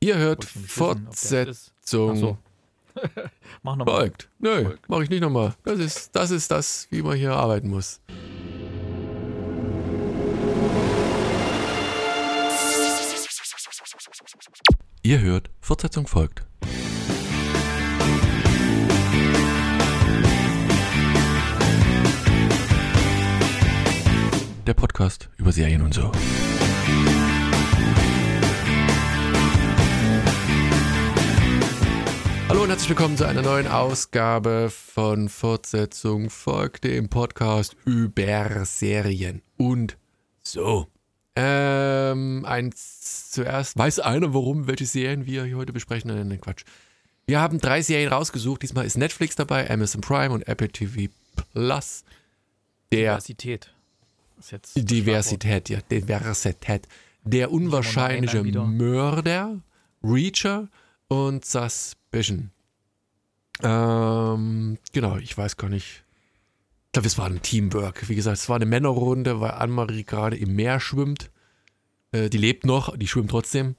Ihr hört Fortsetzung. mach nochmal. Folgt. Nö, Folgt. mach ich nicht nochmal. Das ist, das ist das, wie man hier arbeiten muss. Ihr hört, Fortsetzung folgt. Der Podcast über Serien und so. Herzlich willkommen zu einer neuen Ausgabe von Fortsetzung folgt dem Podcast über Serien und so. Ähm, eins zuerst. Weiß einer, warum, welche Serien wir hier heute besprechen? Nein, nein, Quatsch. Wir haben drei Serien rausgesucht. Diesmal ist Netflix dabei, Amazon Prime und Apple TV Plus. Der Diversität. Diversität, ja, Diversität. Der unwahrscheinliche Mörder, Reacher und Suspicion. Ähm, genau, ich weiß gar nicht. Ich glaube, es war ein Teamwork. Wie gesagt, es war eine Männerrunde, weil Anne-Marie gerade im Meer schwimmt. Äh, die lebt noch, die schwimmt trotzdem.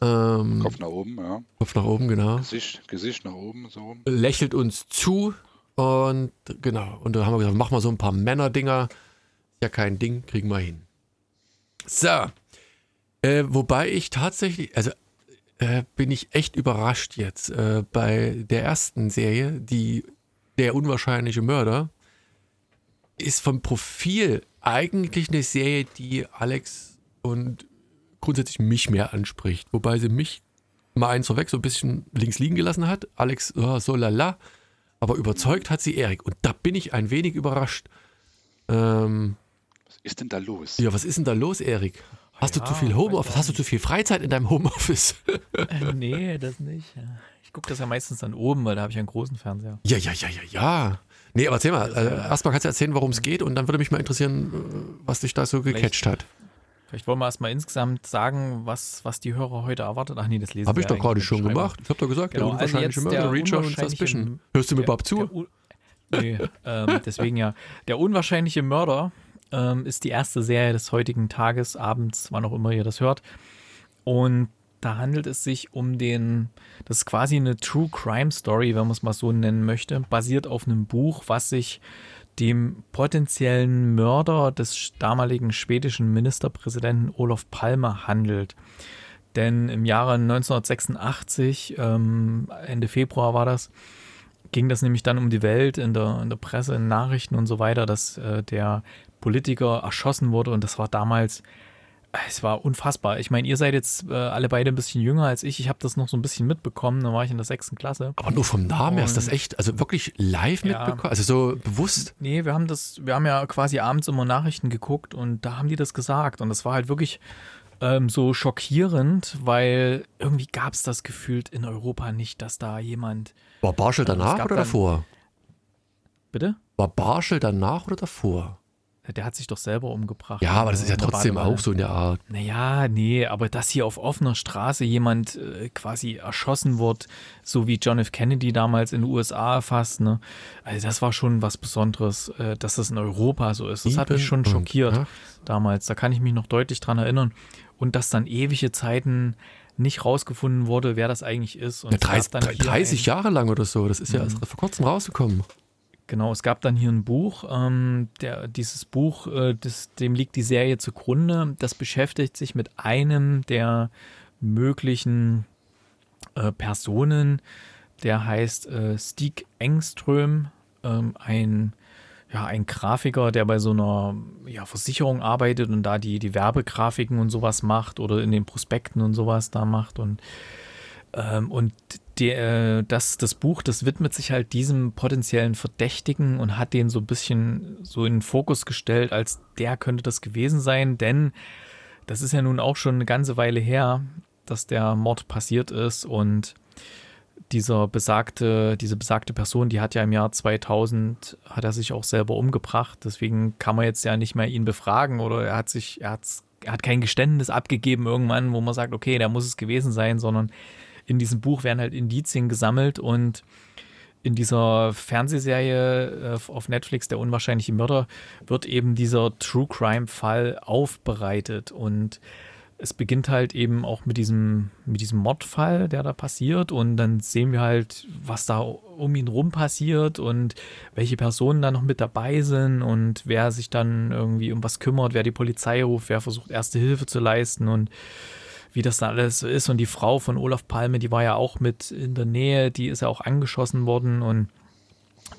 Ähm, Kopf nach oben, ja. Kopf nach oben, genau. Gesicht, Gesicht nach oben, so. Lächelt uns zu und genau. Und dann haben wir gesagt, mach mal so ein paar Männerdinger. Ja, kein Ding, kriegen wir hin. So. Äh, wobei ich tatsächlich, also äh, bin ich echt überrascht jetzt. Äh, bei der ersten Serie, die Der unwahrscheinliche Mörder, ist vom Profil eigentlich eine Serie, die Alex und grundsätzlich mich mehr anspricht. Wobei sie mich mal eins vorweg so ein bisschen links liegen gelassen hat. Alex, oh, so lala. Aber überzeugt hat sie Erik. Und da bin ich ein wenig überrascht. Ähm, was ist denn da los? Ja, was ist denn da los, Erik? Hast ja, du zu viel Homeoffice? Hast du zu viel Freizeit in deinem Homeoffice? Äh, nee, das nicht. Ich gucke das ja meistens dann oben, weil da habe ich einen großen Fernseher. Ja, ja, ja, ja, ja. Nee, aber erzähl mal. Also, erstmal kannst du erzählen, worum es geht und dann würde mich mal interessieren, äh, was dich da so gecatcht hat. Vielleicht wollen wir erstmal insgesamt sagen, was, was die Hörer heute erwartet. Ach nee, das lesen Habe ich doch gerade schon gemacht. Ich habe doch gesagt, genau, der also unwahrscheinliche also Mörder, Reacher und Suspicion. Hörst du mir überhaupt zu? nee, ähm, deswegen ja. Der unwahrscheinliche Mörder ähm, ist die erste Serie des heutigen Tages, abends, wann auch immer ihr das hört. Und da handelt es sich um den, das ist quasi eine True Crime Story, wenn man es mal so nennen möchte, basiert auf einem Buch, was sich dem potenziellen Mörder des damaligen schwedischen Ministerpräsidenten Olof Palme handelt. Denn im Jahre 1986, ähm, Ende Februar war das, ging das nämlich dann um die Welt in der, in der Presse, in Nachrichten und so weiter, dass äh, der Politiker erschossen wurde und das war damals, es war unfassbar. Ich meine, ihr seid jetzt äh, alle beide ein bisschen jünger als ich. Ich habe das noch so ein bisschen mitbekommen, da war ich in der sechsten Klasse. Aber nur vom Namen her ist das echt, also wirklich live ja, mitbekommen, also so bewusst. Nee, wir haben das, wir haben ja quasi abends immer Nachrichten geguckt und da haben die das gesagt und das war halt wirklich ähm, so schockierend, weil irgendwie gab es das gefühlt in Europa nicht, dass da jemand. War Barschel äh, danach oder davor? Bitte? War Barschel danach oder davor? Der hat sich doch selber umgebracht. Ja, aber das ist ja trotzdem auch so in der Art. Naja, nee, aber dass hier auf offener Straße jemand äh, quasi erschossen wird, so wie John F. Kennedy damals in den USA fast, ne? Also das war schon was Besonderes, äh, dass das in Europa so ist. Das hat mich schon schockiert damals. Da kann ich mich noch deutlich dran erinnern und dass dann ewige Zeiten nicht rausgefunden wurde, wer das eigentlich ist. Und ja, 30, 30 Jahre lang oder so, das ist ja mhm. erst vor kurzem rausgekommen. Genau, es gab dann hier ein Buch, ähm, der, dieses Buch, äh, das, dem liegt die Serie zugrunde, das beschäftigt sich mit einem der möglichen äh, Personen, der heißt äh, Stig Engström, ähm, ein ja, ein Grafiker, der bei so einer ja, Versicherung arbeitet und da die, die Werbegrafiken und sowas macht oder in den Prospekten und sowas da macht. Und, ähm, und der, das, das Buch, das widmet sich halt diesem potenziellen Verdächtigen und hat den so ein bisschen so in den Fokus gestellt, als der könnte das gewesen sein, denn das ist ja nun auch schon eine ganze Weile her, dass der Mord passiert ist und dieser besagte, diese besagte Person, die hat ja im Jahr 2000, hat er sich auch selber umgebracht. Deswegen kann man jetzt ja nicht mehr ihn befragen oder er hat sich, er, er hat kein Geständnis abgegeben irgendwann, wo man sagt, okay, da muss es gewesen sein, sondern in diesem Buch werden halt Indizien gesammelt und in dieser Fernsehserie äh, auf Netflix, Der unwahrscheinliche Mörder, wird eben dieser True Crime Fall aufbereitet und es beginnt halt eben auch mit diesem, mit diesem Mordfall, der da passiert. Und dann sehen wir halt, was da um ihn rum passiert und welche Personen da noch mit dabei sind und wer sich dann irgendwie um was kümmert, wer die Polizei ruft, wer versucht, erste Hilfe zu leisten und wie das da alles so ist. Und die Frau von Olaf Palme, die war ja auch mit in der Nähe, die ist ja auch angeschossen worden. Und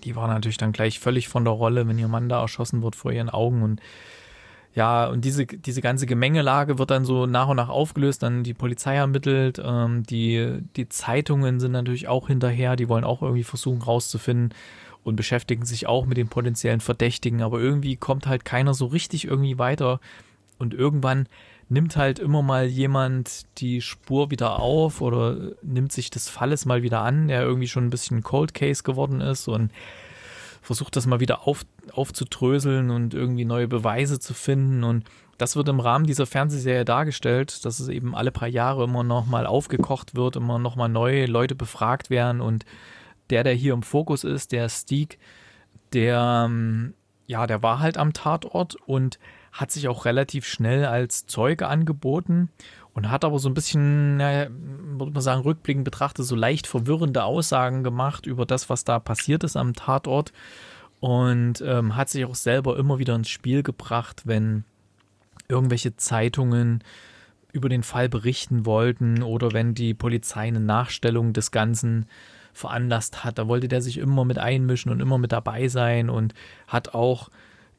die war natürlich dann gleich völlig von der Rolle, wenn ihr Mann da erschossen wird vor ihren Augen. Und ja, und diese, diese ganze Gemengelage wird dann so nach und nach aufgelöst, dann die Polizei ermittelt, ähm, die, die Zeitungen sind natürlich auch hinterher, die wollen auch irgendwie versuchen rauszufinden und beschäftigen sich auch mit den potenziellen Verdächtigen, aber irgendwie kommt halt keiner so richtig irgendwie weiter. Und irgendwann nimmt halt immer mal jemand die Spur wieder auf oder nimmt sich des Falles mal wieder an, der irgendwie schon ein bisschen Cold Case geworden ist und versucht das mal wieder auf, aufzudröseln und irgendwie neue Beweise zu finden. Und das wird im Rahmen dieser Fernsehserie dargestellt, dass es eben alle paar Jahre immer noch mal aufgekocht wird, immer noch mal neue Leute befragt werden. Und der, der hier im Fokus ist, der Stieg, der, ähm, ja, der war halt am Tatort und hat sich auch relativ schnell als Zeuge angeboten und hat aber so ein bisschen, naja, würde man sagen, rückblickend betrachtet, so leicht verwirrende Aussagen gemacht über das, was da passiert ist am Tatort und ähm, hat sich auch selber immer wieder ins Spiel gebracht, wenn irgendwelche Zeitungen über den Fall berichten wollten oder wenn die Polizei eine Nachstellung des Ganzen veranlasst hat. Da wollte der sich immer mit einmischen und immer mit dabei sein und hat auch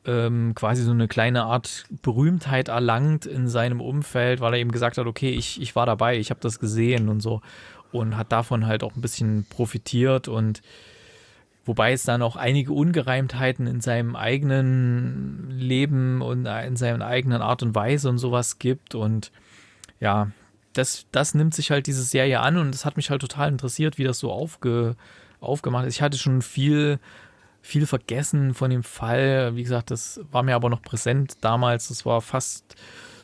ähm, quasi so eine kleine Art Berühmtheit erlangt in seinem Umfeld, weil er eben gesagt hat, okay, ich, ich war dabei, ich habe das gesehen und so und hat davon halt auch ein bisschen profitiert und wobei es dann auch einige Ungereimtheiten in seinem eigenen Leben und in seiner eigenen Art und Weise und sowas gibt und ja, das, das nimmt sich halt diese Serie an und es hat mich halt total interessiert, wie das so aufge, aufgemacht ist. Ich hatte schon viel viel vergessen von dem Fall. Wie gesagt, das war mir aber noch präsent damals. Das war fast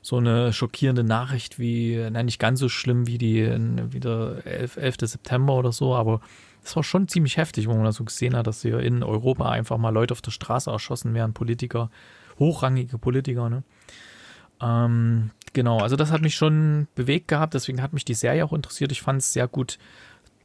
so eine schockierende Nachricht wie, nein, nicht ganz so schlimm wie die wie der 11, 11. September oder so, aber es war schon ziemlich heftig, wo man das so gesehen hat, dass hier in Europa einfach mal Leute auf der Straße erschossen werden, Politiker, hochrangige Politiker, ne? Ähm, genau, also das hat mich schon bewegt gehabt, deswegen hat mich die Serie auch interessiert. Ich fand es sehr gut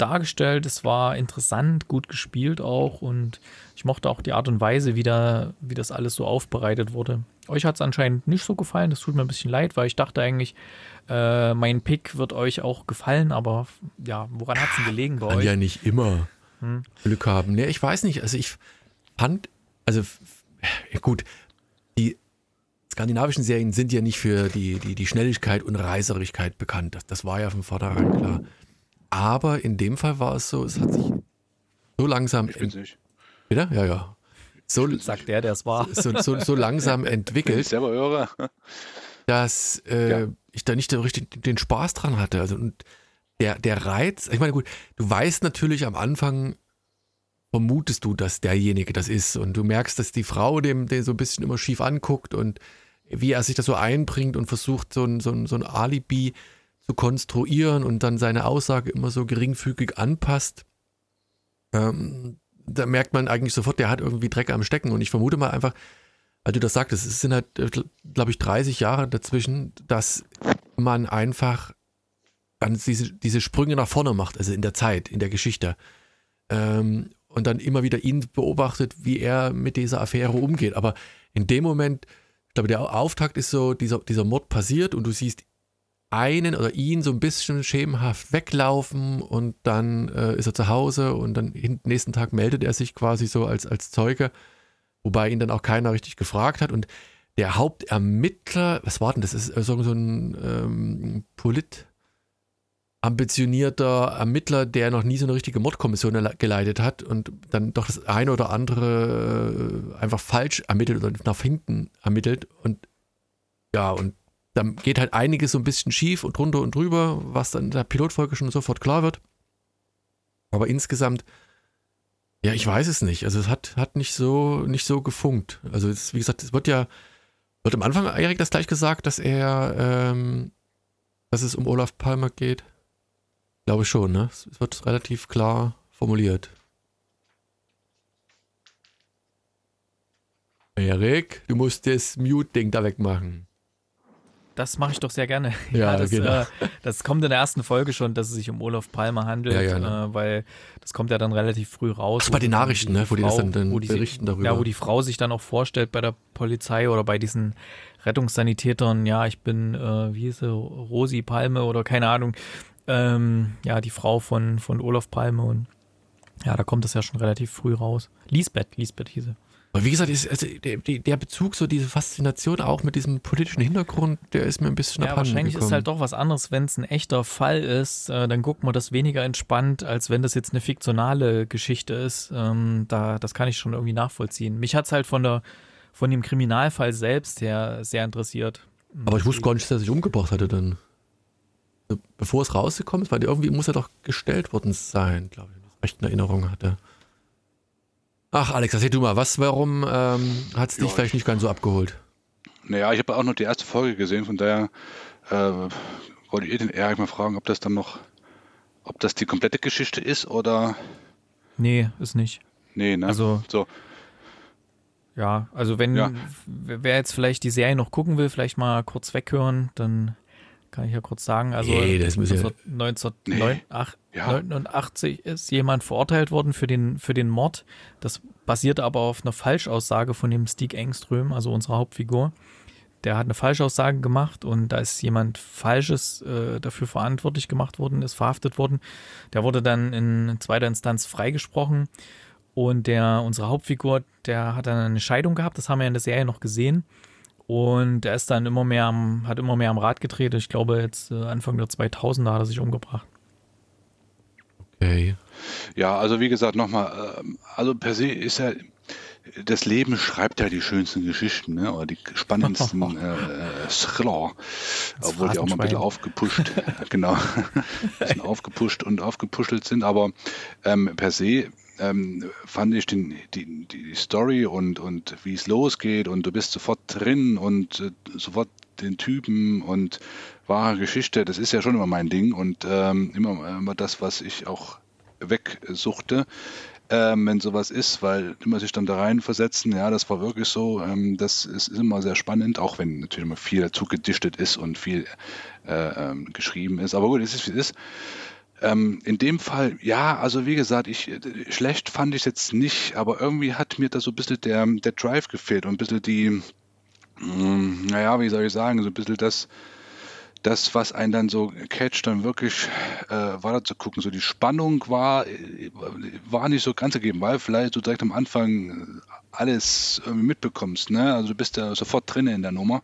dargestellt, es war interessant, gut gespielt auch und ich mochte auch die Art und Weise, wie, da, wie das alles so aufbereitet wurde. Euch hat es anscheinend nicht so gefallen, das tut mir ein bisschen leid, weil ich dachte eigentlich, äh, mein Pick wird euch auch gefallen, aber ja, woran hat es denn gelegen bei Kann euch? ja nicht immer hm? Glück haben. Nee, ich weiß nicht, also ich fand, also gut, die skandinavischen Serien sind ja nicht für die, die, die Schnelligkeit und Reiserigkeit bekannt. Das, das war ja von vornherein klar. Aber in dem Fall war es so, es hat sich so langsam. Ich. Bitte? Ja, ja. So, Sagt der, der es war. So, so, so langsam entwickelt. Ich selber höre. dass äh, ja. ich da nicht so richtig den Spaß dran hatte. Also und der, der Reiz, ich meine, gut, du weißt natürlich am Anfang, vermutest du, dass derjenige das ist. Und du merkst, dass die Frau dem, den so ein bisschen immer schief anguckt und wie er sich das so einbringt und versucht, so ein, so ein, so ein Alibi zu konstruieren und dann seine Aussage immer so geringfügig anpasst, ähm, da merkt man eigentlich sofort, der hat irgendwie Dreck am Stecken. Und ich vermute mal einfach, weil du das sagtest, es sind halt, äh, glaube ich, 30 Jahre dazwischen, dass man einfach dann diese, diese Sprünge nach vorne macht, also in der Zeit, in der Geschichte. Ähm, und dann immer wieder ihn beobachtet, wie er mit dieser Affäre umgeht. Aber in dem Moment, ich glaube, der Auftakt ist so, dieser, dieser Mord passiert und du siehst einen oder ihn so ein bisschen schemenhaft weglaufen und dann äh, ist er zu Hause und dann nächsten Tag meldet er sich quasi so als, als Zeuge, wobei ihn dann auch keiner richtig gefragt hat. Und der Hauptermittler, was war denn das? Ist so, so ein ähm, Polit ambitionierter Ermittler, der noch nie so eine richtige Mordkommission geleitet hat und dann doch das eine oder andere äh, einfach falsch ermittelt oder nach hinten ermittelt und ja, und dann geht halt einiges so ein bisschen schief und drunter und drüber, was dann in der Pilotfolge schon sofort klar wird. Aber insgesamt, ja, ich weiß es nicht. Also es hat, hat nicht so, nicht so gefunkt. Also es, wie gesagt, es wird ja, wird am Anfang Erik das gleich gesagt, dass er, ähm, dass es um Olaf Palmer geht? Glaube ich schon, ne? Es wird relativ klar formuliert. Erik, du musst das Mute-Ding da wegmachen. Das mache ich doch sehr gerne. Ja, das, genau. äh, das kommt in der ersten Folge schon, dass es sich um Olaf Palmer handelt, Ja, ja, ne. äh, weil das kommt ja dann relativ früh raus. Ach, bei den Nachrichten, ne, wo die das Frau- dann- dann wo die, berichten darüber. Ja, wo die Frau sich dann auch vorstellt bei der Polizei oder bei diesen Rettungssanitätern, ja, ich bin, äh, wie hieß sie, Rosi Palme oder keine Ahnung, ähm, ja, die Frau von, von Olaf Palme und ja, da kommt das ja schon relativ früh raus. Lisbeth, Lisbeth hieß sie. Aber wie gesagt, ist, also der, der Bezug, so diese Faszination auch mit diesem politischen Hintergrund, der ist mir ein bisschen Ja, wahrscheinlich ist gekommen. halt doch was anderes, wenn es ein echter Fall ist, äh, dann guckt man das weniger entspannt, als wenn das jetzt eine fiktionale Geschichte ist. Ähm, da, das kann ich schon irgendwie nachvollziehen. Mich hat es halt von der von dem Kriminalfall selbst her sehr interessiert. Aber ich wusste gar nicht, dass er sich umgebracht hatte dann. Bevor es rausgekommen ist, weil irgendwie muss er doch gestellt worden sein, glaube ich, wenn ich das recht in Erinnerung hatte. Ach, Alex, erzähl du mal, was, warum ähm, hat es dich Ja, vielleicht nicht ganz so abgeholt? Naja, ich habe auch noch die erste Folge gesehen, von daher äh, wollte ich den Erik mal fragen, ob das dann noch, ob das die komplette Geschichte ist oder. Nee, ist nicht. Nee, ne? Also- so. Ja, also wenn Ja. wer jetzt vielleicht die Serie noch gucken will, vielleicht mal kurz weghören, dann kann ich ja kurz sagen, also Nee, das muss ja- 1989 Ja. ist jemand verurteilt worden für den, für den Mord. Das basierte aber auf einer Falschaussage von dem Stieg Engström, also unserer Hauptfigur. Der hat eine Falschaussage gemacht und da ist jemand Falsches äh, dafür verantwortlich gemacht worden, ist verhaftet worden. Der wurde dann in zweiter Instanz freigesprochen und der, unsere Hauptfigur, der hat dann eine Scheidung gehabt, das haben wir in der Serie noch gesehen. Und er ist dann immer mehr am, hat immer mehr am Rad gedreht. Ich glaube, jetzt äh, Anfang der 2000er hat er sich umgebracht. Okay. Ja, also wie gesagt, nochmal, ähm, also per se ist ja, das Leben schreibt ja die schönsten Geschichten, ne? oder die spannendsten äh, äh, Thriller, Das obwohl die auch mal ein bisschen aufgepusht, genau, ein bisschen aufgepusht und aufgepuschelt sind, aber ähm, per se ähm, fand ich den, die, die Story und, und wie es losgeht und du bist sofort drin und äh, sofort den Typen und wahre Geschichte, das ist ja schon immer mein Ding und ähm, immer, immer das, was ich auch wegsuchte, ähm, wenn sowas ist, weil immer sich dann da reinversetzen, ja, das war wirklich so, ähm, das ist, ist immer sehr spannend, auch wenn natürlich immer viel dazu gedichtet ist und viel äh, ähm, geschrieben ist, aber gut, es ist wie es ist. Ähm, in dem Fall, ja, also wie gesagt, ich, äh, schlecht fand ich es jetzt nicht, aber irgendwie hat mir da so ein bisschen der, der Drive gefehlt und ein bisschen die, mh, naja, wie soll ich sagen, so ein bisschen das, das, was einen dann so catcht, dann wirklich äh, weiter zu gucken. So die Spannung war, äh, war nicht so ganz gegeben, weil vielleicht du direkt am Anfang äh, alles mitbekommst. Ne? Also du bist ja sofort drin in der Nummer.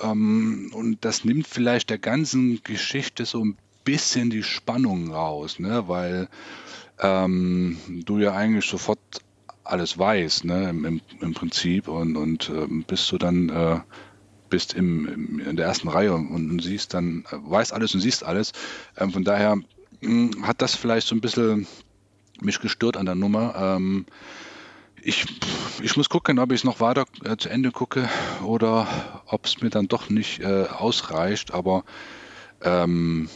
Ähm, und das nimmt vielleicht der ganzen Geschichte so ein bisschen die Spannung raus, ne? weil ähm, du ja eigentlich sofort alles weißt, ne? Im, im, im Prinzip und, und ähm, bist du dann äh, bist im, im, in der ersten Reihe und, und siehst dann, äh, weißt alles und siehst alles. Ähm, von daher mh, hat das vielleicht so ein bisschen mich gestört an der Nummer. Ähm, ich, ich muss gucken, ob ich es noch weiter äh, zu Ende gucke oder ob es mir dann doch nicht äh, ausreicht. Aber ähm,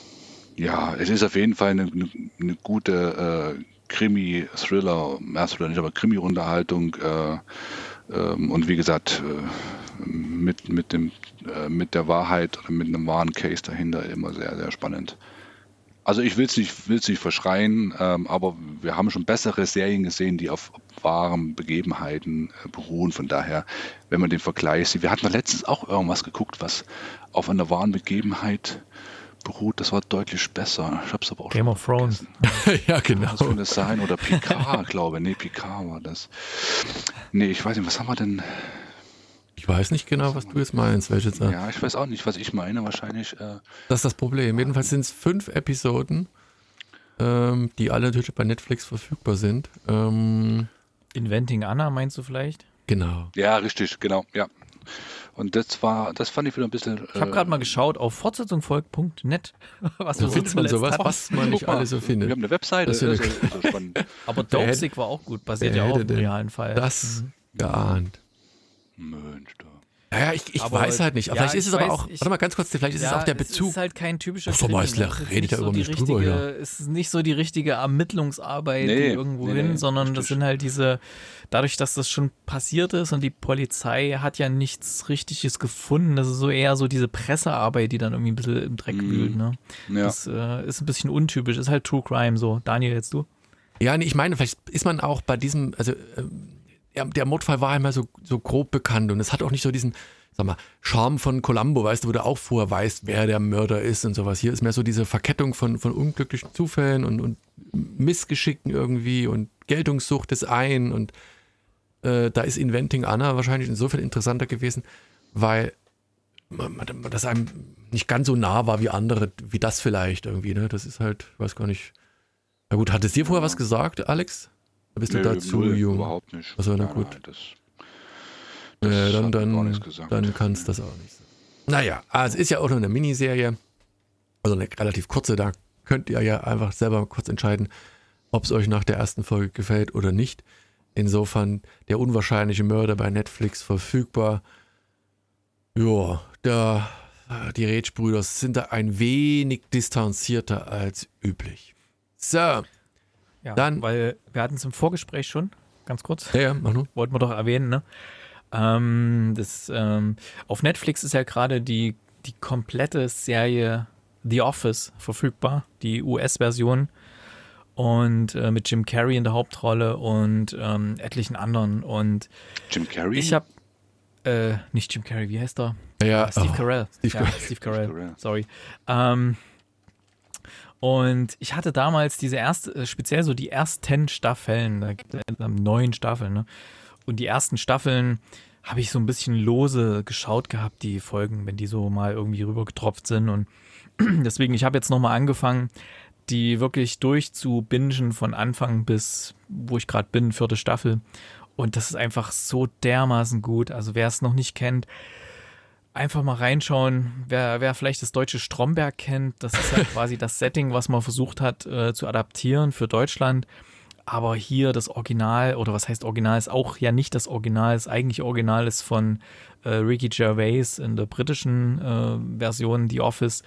ja, es ist auf jeden Fall eine, eine, eine gute äh, Krimi-Thriller, ja, Thriller nicht, aber Krimi-Unterhaltung. Äh, ähm, und wie gesagt, äh, mit, mit, dem, äh, mit der Wahrheit oder mit einem wahren Case dahinter immer sehr, sehr spannend. Also ich will es nicht, nicht verschreien, ähm, aber wir haben schon bessere Serien gesehen, die auf wahren Begebenheiten äh, beruhen. Von daher, wenn man den Vergleich sieht, wir hatten letztens auch irgendwas geguckt, was auf einer wahren Begebenheit beruht. Das war deutlich besser. Ich habe es aber auch Game schon of Thrones. ja, genau. was soll das sein? Oder Picard, glaube ich. Nee, Picard war das. Nee, ich weiß nicht, was haben wir denn? Ich weiß nicht genau, was du jetzt meinst, welche Zeit. Ja, ich weiß auch nicht, was ich meine. Wahrscheinlich. Äh, Das ist das Problem. Jedenfalls sind es fünf Episoden, ähm, die alle natürlich bei Netflix verfügbar sind. Ähm, Inventing Anna, meinst du vielleicht? genau. ja, richtig, genau, ja. Und das war, das fand ich wieder ein bisschen. Ich habe gerade mal geschaut auf fortsetzungfolg.net, was wir so findet man sowas, was man nicht alles so Wir findet. haben eine Webseite. Das ist ja ja- ja spannend. Aber Dopesick war auch gut, basiert ja auch denn realen Fall. Das Mhm. geahnt. Mensch, da. Ja, ich, ich Aber- weiß halt nicht. Aber ja, vielleicht ist es aber weiß, auch, ich- warte mal ganz kurz, vielleicht ist es auch der Bezug. Es ist halt kein typischer Ach so, Krimi, Meißler ne? Redet nicht ja so über die mich drüber, richtige, ja. Es ist nicht so die richtige Ermittlungsarbeit Nee, irgendwo nee, hin, nee, sondern das sind halt diese, dadurch, dass das schon passiert ist und die Polizei hat ja nichts Richtiges gefunden, das ist so eher so diese Pressearbeit, die dann irgendwie ein bisschen im Dreck Mhm. wühlt. Ne? Ja. Das äh, ist ein bisschen untypisch, ist halt True Crime so. Daniel, jetzt du? Ja, nee, ich meine, vielleicht ist man auch bei diesem, also ähm, der Mordfall war einmal so, so grob bekannt und es hat auch nicht so diesen, sag mal, Charme von Columbo, weißt du, wo du auch vorher weißt, wer der Mörder ist und sowas. Hier ist mehr so diese Verkettung von, von unglücklichen Zufällen und, und Missgeschicken irgendwie und Geltungssucht des einen und äh, da ist Inventing Anna wahrscheinlich insofern interessanter gewesen, weil das einem nicht ganz so nah war wie andere, wie das vielleicht irgendwie, ne? Das ist halt, ich weiß gar nicht. Na gut, hattest du dir vorher was gesagt, Alex? Da bist du Nö, da zu null, jung. Überhaupt nicht. Ach so, na gut. nein, das, Äh, das dann gar dann, gesagt. dann kann es das auch nicht sein. Naja, also es ist ja auch nur eine Miniserie, also eine relativ kurze, da könnt ihr ja einfach selber kurz entscheiden, ob es euch nach der ersten Folge gefällt oder nicht. Insofern der unwahrscheinliche Mörder bei Netflix verfügbar. Ja, der, die Rätsch-Brüder sind da ein wenig distanzierter als üblich. So, ja, Ja, Dann- weil wir hatten es im Vorgespräch schon, ganz kurz. ja, mach nur. wollten wir doch erwähnen, ne? Ähm, das, ähm, auf Netflix ist ja gerade die, die komplette Serie The Office verfügbar, die US-Version. Und äh, mit Jim Carrey in der Hauptrolle und ähm, etlichen anderen. Und Jim Carrey? ich habe, äh, nicht Jim Carrey, wie heißt er? Ja, Steve oh, Carell. Steve ja, Carell. Steve Carell. Carell. Sorry. Ähm, und ich hatte damals diese erste, äh, speziell so die ersten Staffeln, da gibt es neun Staffeln, ne? Und die ersten Staffeln habe ich so ein bisschen lose geschaut gehabt, die Folgen, wenn die so mal irgendwie rübergetropft sind. Und deswegen, ich habe jetzt nochmal angefangen, die wirklich durchzubingen von Anfang bis, wo ich gerade bin, vierte Staffel. Und das ist einfach so dermaßen gut. Also wer es noch nicht kennt, einfach mal reinschauen. Wer, wer vielleicht das deutsche Stromberg kennt, das ist ja quasi das Setting, was man versucht hat äh, zu adaptieren für Deutschland. Aber hier das Original, oder was heißt Original, ist auch ja nicht das Original. Das eigentliche Original ist von äh, Ricky Gervais in der britischen äh, Version, The Office.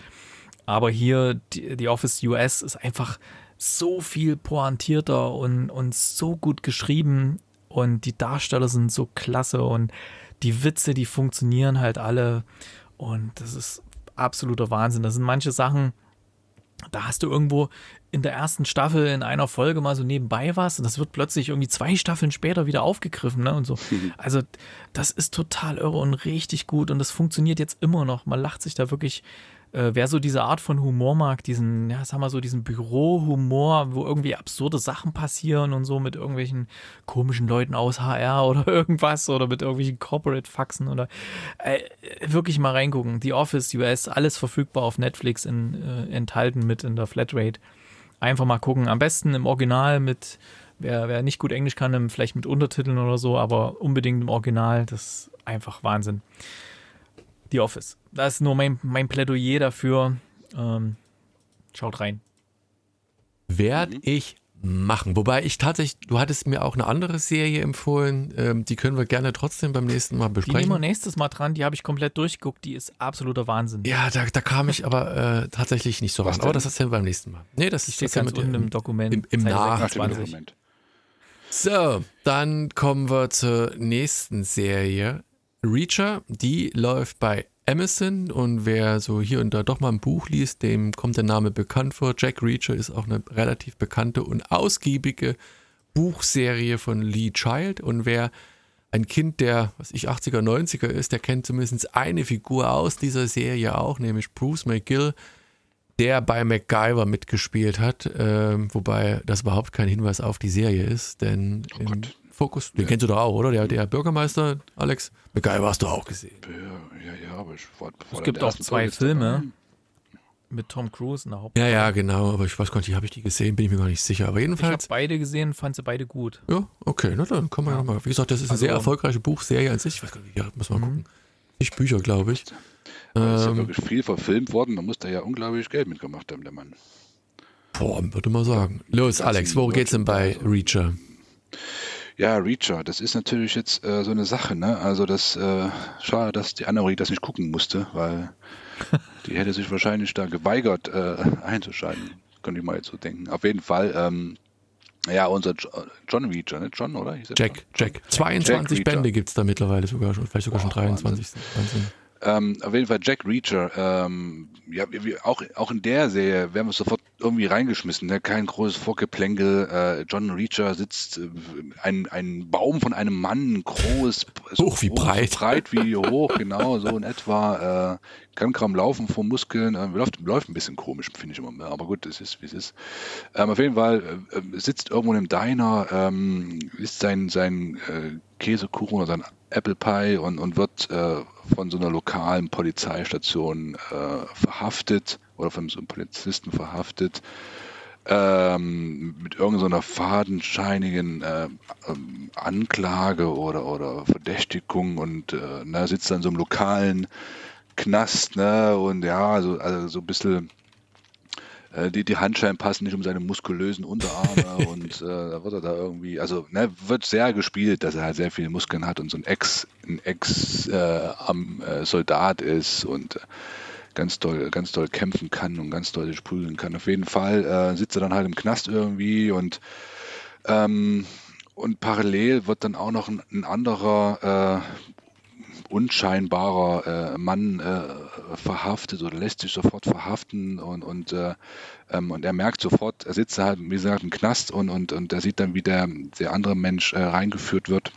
Aber hier, die, The Office US ist einfach so viel pointierter und, und so gut geschrieben. Und die Darsteller sind so klasse und die Witze, die funktionieren halt alle. Und das ist absoluter Wahnsinn. Das sind manche Sachen, da hast du irgendwo in der ersten Staffel in einer Folge mal so nebenbei was und das wird plötzlich irgendwie zwei Staffeln später wieder aufgegriffen, ne? Und so. Also, das ist total irre und richtig gut und das funktioniert jetzt immer noch. Man lacht sich da wirklich. Äh, wer so diese Art von Humor mag, diesen, ja, sag mal so, diesen Bürohumor, wo irgendwie absurde Sachen passieren und so mit irgendwelchen komischen Leuten aus HR oder irgendwas oder mit irgendwelchen Corporate-Faxen oder äh, wirklich mal reingucken. The Office US, alles verfügbar auf Netflix in, äh, enthalten mit in der Flatrate. Einfach mal gucken. Am besten im Original mit, wer, wer nicht gut Englisch kann, vielleicht mit Untertiteln oder so, aber unbedingt im Original. Das ist einfach Wahnsinn. The Office. Das ist nur mein, mein Plädoyer dafür. Ähm, schaut rein. Werde Mhm. ich machen. Wobei ich tatsächlich, du hattest mir auch eine andere Serie empfohlen, ähm, die können wir gerne trotzdem beim nächsten Mal Die nehmen wir besprechen. nächstes Mal dran. Die habe ich komplett durchgeguckt. Die ist absoluter Wahnsinn. Ja, da, da kam ich aber äh, tatsächlich nicht so Was ran. Aber das erzählen wir beim nächsten Mal. Nee, das ist steht das ja ganz mit unten dem, im Dokument. im- im Seite Nach- Nach dem 26. Dokument. So, dann kommen wir zur nächsten Serie. Reacher, die läuft bei Amazon und wer so hier und da doch mal ein Buch liest, dem kommt der Name bekannt vor. Jack Reacher ist auch eine relativ bekannte und ausgiebige Buchserie von Lee Child und wer ein Kind der, was ich, 80er, 90er ist, der kennt zumindest eine Figur aus dieser Serie auch, nämlich Bruce McGill, der bei MacGyver mitgespielt hat, ähm, wobei das überhaupt kein Hinweis auf die Serie ist, denn Oh Gott. Fokus, den kennst du doch auch, oder? Der, der Bürgermeister, Alex, MacGyver hast du auch gesehen. Ja, ja, ja, aber ich war, Es gibt auch zwei Filme mit Tom Cruise in der Hauptrolle. Ja, ja, genau, aber ich weiß gar nicht, habe ich die gesehen, bin ich mir gar nicht sicher. Aber Ich habe jedenfalls, beide gesehen, fand sie beide gut. ja, okay, na dann kann man ja, nochmal. Wie gesagt, das ist eine Also- sehr erfolgreiche Buchserie an sich. Ich weiß gar nicht, ja, muss mal gucken. Nicht Bücher, glaube ich. Es ist ja Ähm, wirklich viel verfilmt worden. Man muss da ja unglaublich Geld mitgemacht haben, der Mann. boah, würde mal sagen. Los, Alex, worum geht's denn bei also- Reacher? Ja, Reacher, das ist natürlich jetzt äh, so eine Sache, ne? Also das, äh, schade, dass die Anne das nicht gucken musste, weil die hätte sich wahrscheinlich da geweigert äh, einzuschalten. Könnte ich mal jetzt so denken. Auf jeden Fall, ähm, ja, unser John Reacher, ne? John, oder? Jack, Jack. 22 Jack Bände gibt es da mittlerweile sogar schon, vielleicht sogar oh, schon 23. Wahnsinn. Ähm, auf jeden Fall Jack Reacher. Ähm, ja, wir, auch, auch in der Serie werden wir sofort irgendwie reingeschmissen. Ne? Kein großes Vorgeplänkel. Äh, John Reacher sitzt äh, ein, ein Baum von einem Mann, groß, so hoch wie groß, breit. Breit wie hoch, genau, so in etwa. Äh, kann kaum laufen vor Muskeln. Äh, läuft, läuft ein bisschen komisch, finde ich immer. Aber gut, es ist, wie es ist. Ähm, auf jeden Fall äh, äh, sitzt irgendwo im Diner, ähm, isst sein, sein Käsekuchen oder sein Apple Pie und, und wird äh, von so einer lokalen Polizeistation äh, verhaftet oder von so einem Polizisten verhaftet ähm, mit irgendeiner fadenscheinigen äh, ähm, Anklage oder, oder Verdächtigung und äh, na, sitzt dann so einem lokalen Knast ne, und ja, also, also so ein bisschen die, die Handschellen passen nicht um seine muskulösen Unterarme und äh, da wird er da irgendwie, also ne, wird sehr gespielt, dass er halt sehr viele Muskeln hat und so ein Ex, ein Ex-Soldat äh, ist und äh, ganz doll, ganz doll kämpfen kann und ganz doll sich prügeln kann. Auf jeden Fall äh, sitzt er dann halt im Knast irgendwie und ähm, und parallel wird dann auch noch ein, ein anderer unscheinbarer äh, Mann äh, verhaftet oder lässt sich sofort verhaften und, und, äh, ähm, und er merkt sofort, er sitzt halt, wie gesagt, im Knast und, und, und er sieht dann, wie der, der andere Mensch äh, reingeführt wird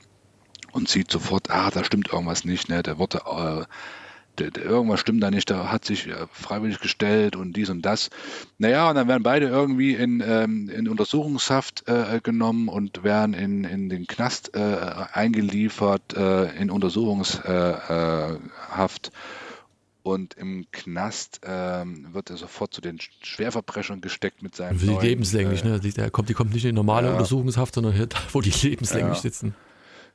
und sieht sofort, ah, da stimmt irgendwas nicht, ne? der wurde äh, irgendwas stimmt da nicht, da hat sich äh, freiwillig gestellt und dies und das. Naja, und dann werden beide irgendwie in, ähm, in Untersuchungshaft äh, genommen und werden in, in den Knast äh, eingeliefert, äh, in Untersuchungshaft. Und im Knast ähm, wird er sofort zu den Schwerverbrechern gesteckt mit seinem. Für die lebenslänglich, ne? Die, kommt, die kommt nicht in normale ja. Untersuchungshaft, sondern hier, wo die lebenslänglich ja. sitzen.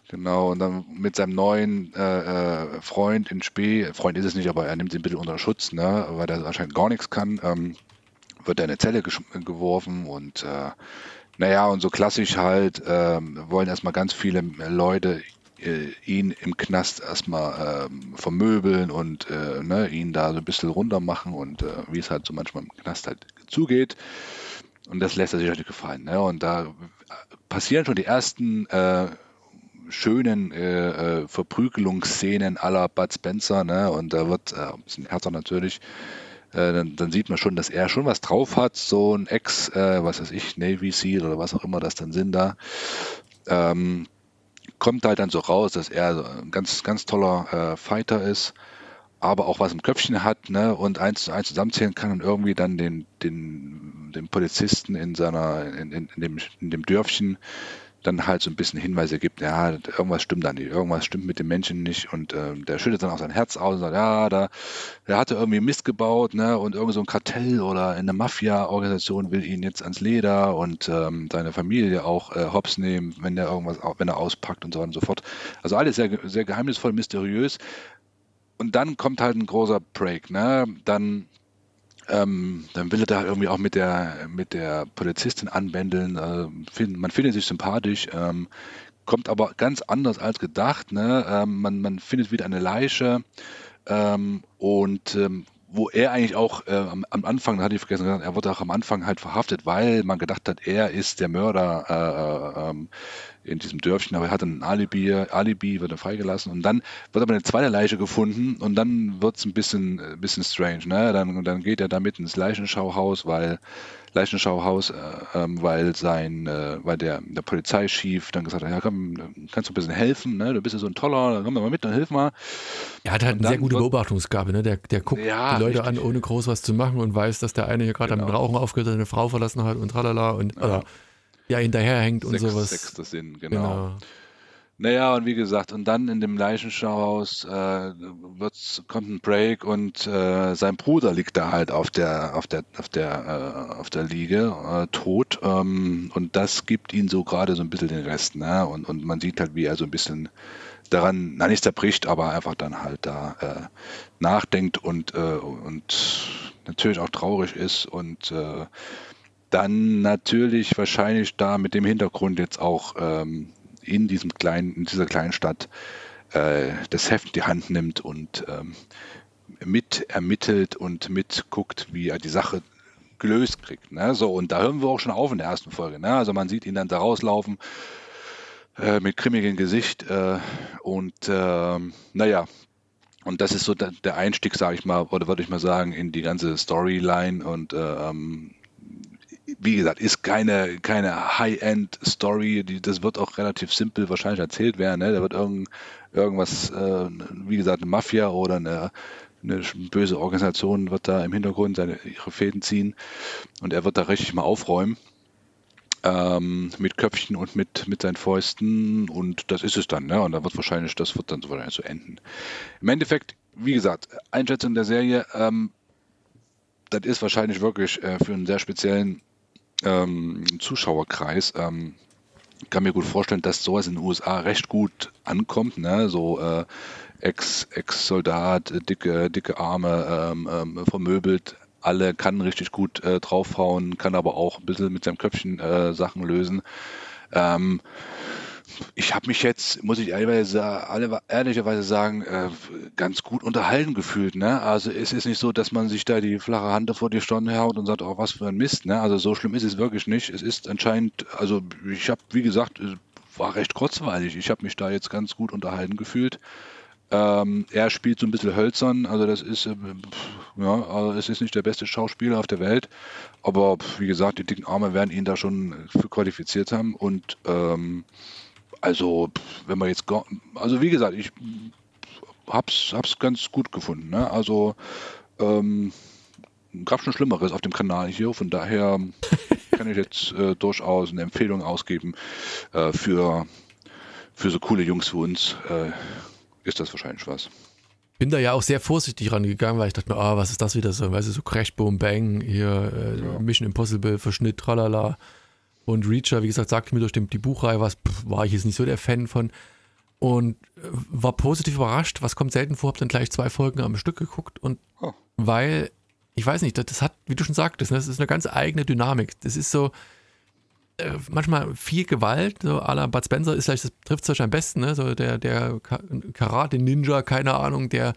Genau, und dann mit seinem neuen äh, äh, Freund in Spee, Freund ist es nicht, aber er nimmt sie ein bisschen unter Schutz, ne, weil er anscheinend gar nichts kann, ähm, wird er in eine Zelle geworfen und äh, naja, und so klassisch halt, äh, wollen erstmal ganz viele Leute äh, ihn im Knast erstmal ähm, vermöbeln und äh, ne, ihn da so ein bisschen runter machen und äh, wie es halt so manchmal im Knast halt zugeht. Und das lässt er sich halt nicht gefallen. Ne? Und da passieren schon die ersten schönen äh, äh, Verprügelungsszenen aller Bud Spencer, ne? Und da wird äh, ein bisschen härter natürlich. Äh, dann, dann, sieht man schon, dass er schon was drauf hat, so ein Ex, äh, was weiß ich, Navy Seal oder was auch immer das dann sind da. Ähm, kommt halt dann so raus, dass er ein ganz, ganz toller Fighter ist, aber auch was im Köpfchen hat, ne, und eins zu eins zusammenzählen kann und irgendwie dann den, den, den Polizisten in seiner, in, in, in dem, in dem Dörfchen dann halt so ein bisschen Hinweise gibt, ja, irgendwas stimmt da nicht, irgendwas stimmt mit dem Menschen nicht und äh, der schüttet dann auch sein Herz aus und sagt, ja, da, der hatte irgendwie Mist gebaut, ne, und irgend so ein Kartell oder eine Mafia-Organisation will ihn jetzt ans Leder und ähm, seine Familie auch äh, hops nehmen, wenn der irgendwas, wenn er auspackt und so weiter und so fort. Also alles sehr, sehr geheimnisvoll, mysteriös. Und dann kommt halt ein großer Break, ne, dann ähm, dann will er da irgendwie auch mit der, mit der Polizistin anbändeln. Äh, find, man findet sich sympathisch, ähm, kommt aber ganz anders als gedacht. Ne? Ähm, man, man findet wieder eine Leiche ähm, und ähm, wo er eigentlich auch äh, am, am, Anfang, da hatte ich vergessen, er wurde auch am Anfang halt verhaftet, weil man gedacht hat, er ist der Mörder äh, äh, ähm, in diesem Dörfchen, aber er hatte ein Alibi, Alibi wird er freigelassen und dann wird aber eine zweite Leiche gefunden und dann wird es ein bisschen, ein äh, bisschen strange, ne? Dann, dann geht er damit ins Leichenschauhaus, weil Leichenschauhaus, äh, ähm, weil sein, äh, weil der, der Polizeichef dann gesagt hat, ja komm, kannst du ein bisschen helfen, ne? Du bist ja so ein toller, komm mal mit, dann hilf mal. Er hat halt eine sehr gute Beobachtungsgabe, ne? Der, der guckt ja, die Leute richtig. an, ohne groß was zu machen und weiß, dass der eine hier gerade genau. am Rauchen aufgehört hat, eine Frau verlassen hat und tralala und ja. oder, ja hinterherhängt und Sechs, sowas. Sechster Sinn, genau. genau. Naja, und wie gesagt, und dann in dem Leichenschauhaus äh, wird's, kommt ein Break und äh, sein Bruder liegt da halt auf der, auf der, auf der, äh, auf der Liege, äh, tot. Ähm, und das gibt ihn so gerade so ein bisschen den Rest, ne? Und, und man sieht halt, wie er so ein bisschen daran, na nicht zerbricht, aber einfach dann halt da äh, nachdenkt und, äh, und natürlich auch traurig ist und dann natürlich wahrscheinlich da mit dem Hintergrund jetzt auch ähm, in diesem kleinen, in dieser kleinen Stadt äh, das Heft in die Hand nimmt und ähm, mit ermittelt und mitguckt, wie er die Sache gelöst kriegt. Ne? So, und da hören wir auch schon auf in der ersten Folge. Ne? Also man sieht ihn dann da rauslaufen äh, mit grimmigem Gesicht äh, und äh, naja, und das ist so der, Einstieg, sage ich mal, oder würde ich mal sagen, in die ganze Storyline und äh, ähm, wie gesagt, ist keine, keine High-End-Story, das wird auch relativ simpel wahrscheinlich erzählt werden. Ne? Da wird irgend, irgendwas, äh, wie gesagt, eine Mafia oder eine, eine böse Organisation wird da im Hintergrund seine, ihre Fäden ziehen und er wird da richtig mal aufräumen. Ähm, mit Köpfchen und mit, mit seinen Fäusten und das ist es dann, ne? Und da wird wahrscheinlich, das wird dann so, so enden. Im Endeffekt, wie gesagt, Einschätzung der Serie, ähm, das ist wahrscheinlich wirklich äh, für einen sehr speziellen ähm, Zuschauerkreis. Ähm, kann mir gut vorstellen, dass sowas in den USA recht gut ankommt. Ne? So äh, Ex-Soldat, dicke, dicke Arme, ähm, ähm, vermöbelt, alle, kann richtig gut äh, draufhauen, kann aber auch ein bisschen mit seinem Köpfchen äh, Sachen lösen. Ähm, ich habe mich jetzt, muss ich ehrlicherweise sagen, äh, ganz gut unterhalten gefühlt. Ne? Also es ist nicht so, dass man sich da die flache Hand vor die Stirn haut und sagt, oh, was für ein Mist. Ne? Also so schlimm ist es wirklich nicht. Es ist anscheinend, also ich habe, wie gesagt, war recht kurzweilig. Ich habe mich da jetzt ganz gut unterhalten gefühlt. Ähm, er spielt so ein bisschen hölzern, also das ist, äh, ja, also es ist nicht der beste Schauspieler auf der Welt, aber wie gesagt, die dicken Arme werden ihn da schon für qualifiziert haben und ähm, also, wenn man jetzt, also wie gesagt, ich hab's, hab's ganz gut gefunden. Ne? Also, ähm, gab schon Schlimmeres auf dem Kanal hier, von daher kann ich jetzt äh, durchaus eine Empfehlung ausgeben äh, für, für so coole Jungs wie uns. Äh, ist das wahrscheinlich was. Bin da ja auch sehr vorsichtig rangegangen, weil ich dachte mir, ah, was ist das wieder so? Weißt du, so Crash, Boom, Bang, hier äh, ja. Mission Impossible, Verschnitt, tralala. Und Reacher, wie gesagt, sagte mir durch die Buchreihe was, war ich jetzt nicht so der Fan von. Und äh, war positiv überrascht, was kommt selten vor, hab dann gleich zwei Folgen am Stück geguckt und oh. weil, ich weiß nicht, das hat, wie du schon sagtest, ne, das ist eine ganz eigene Dynamik. Das ist so, äh, manchmal viel Gewalt, so à la Bud Spencer ist vielleicht, das trifft es am besten, ne? So der, der Karate-Ninja, keine Ahnung, der,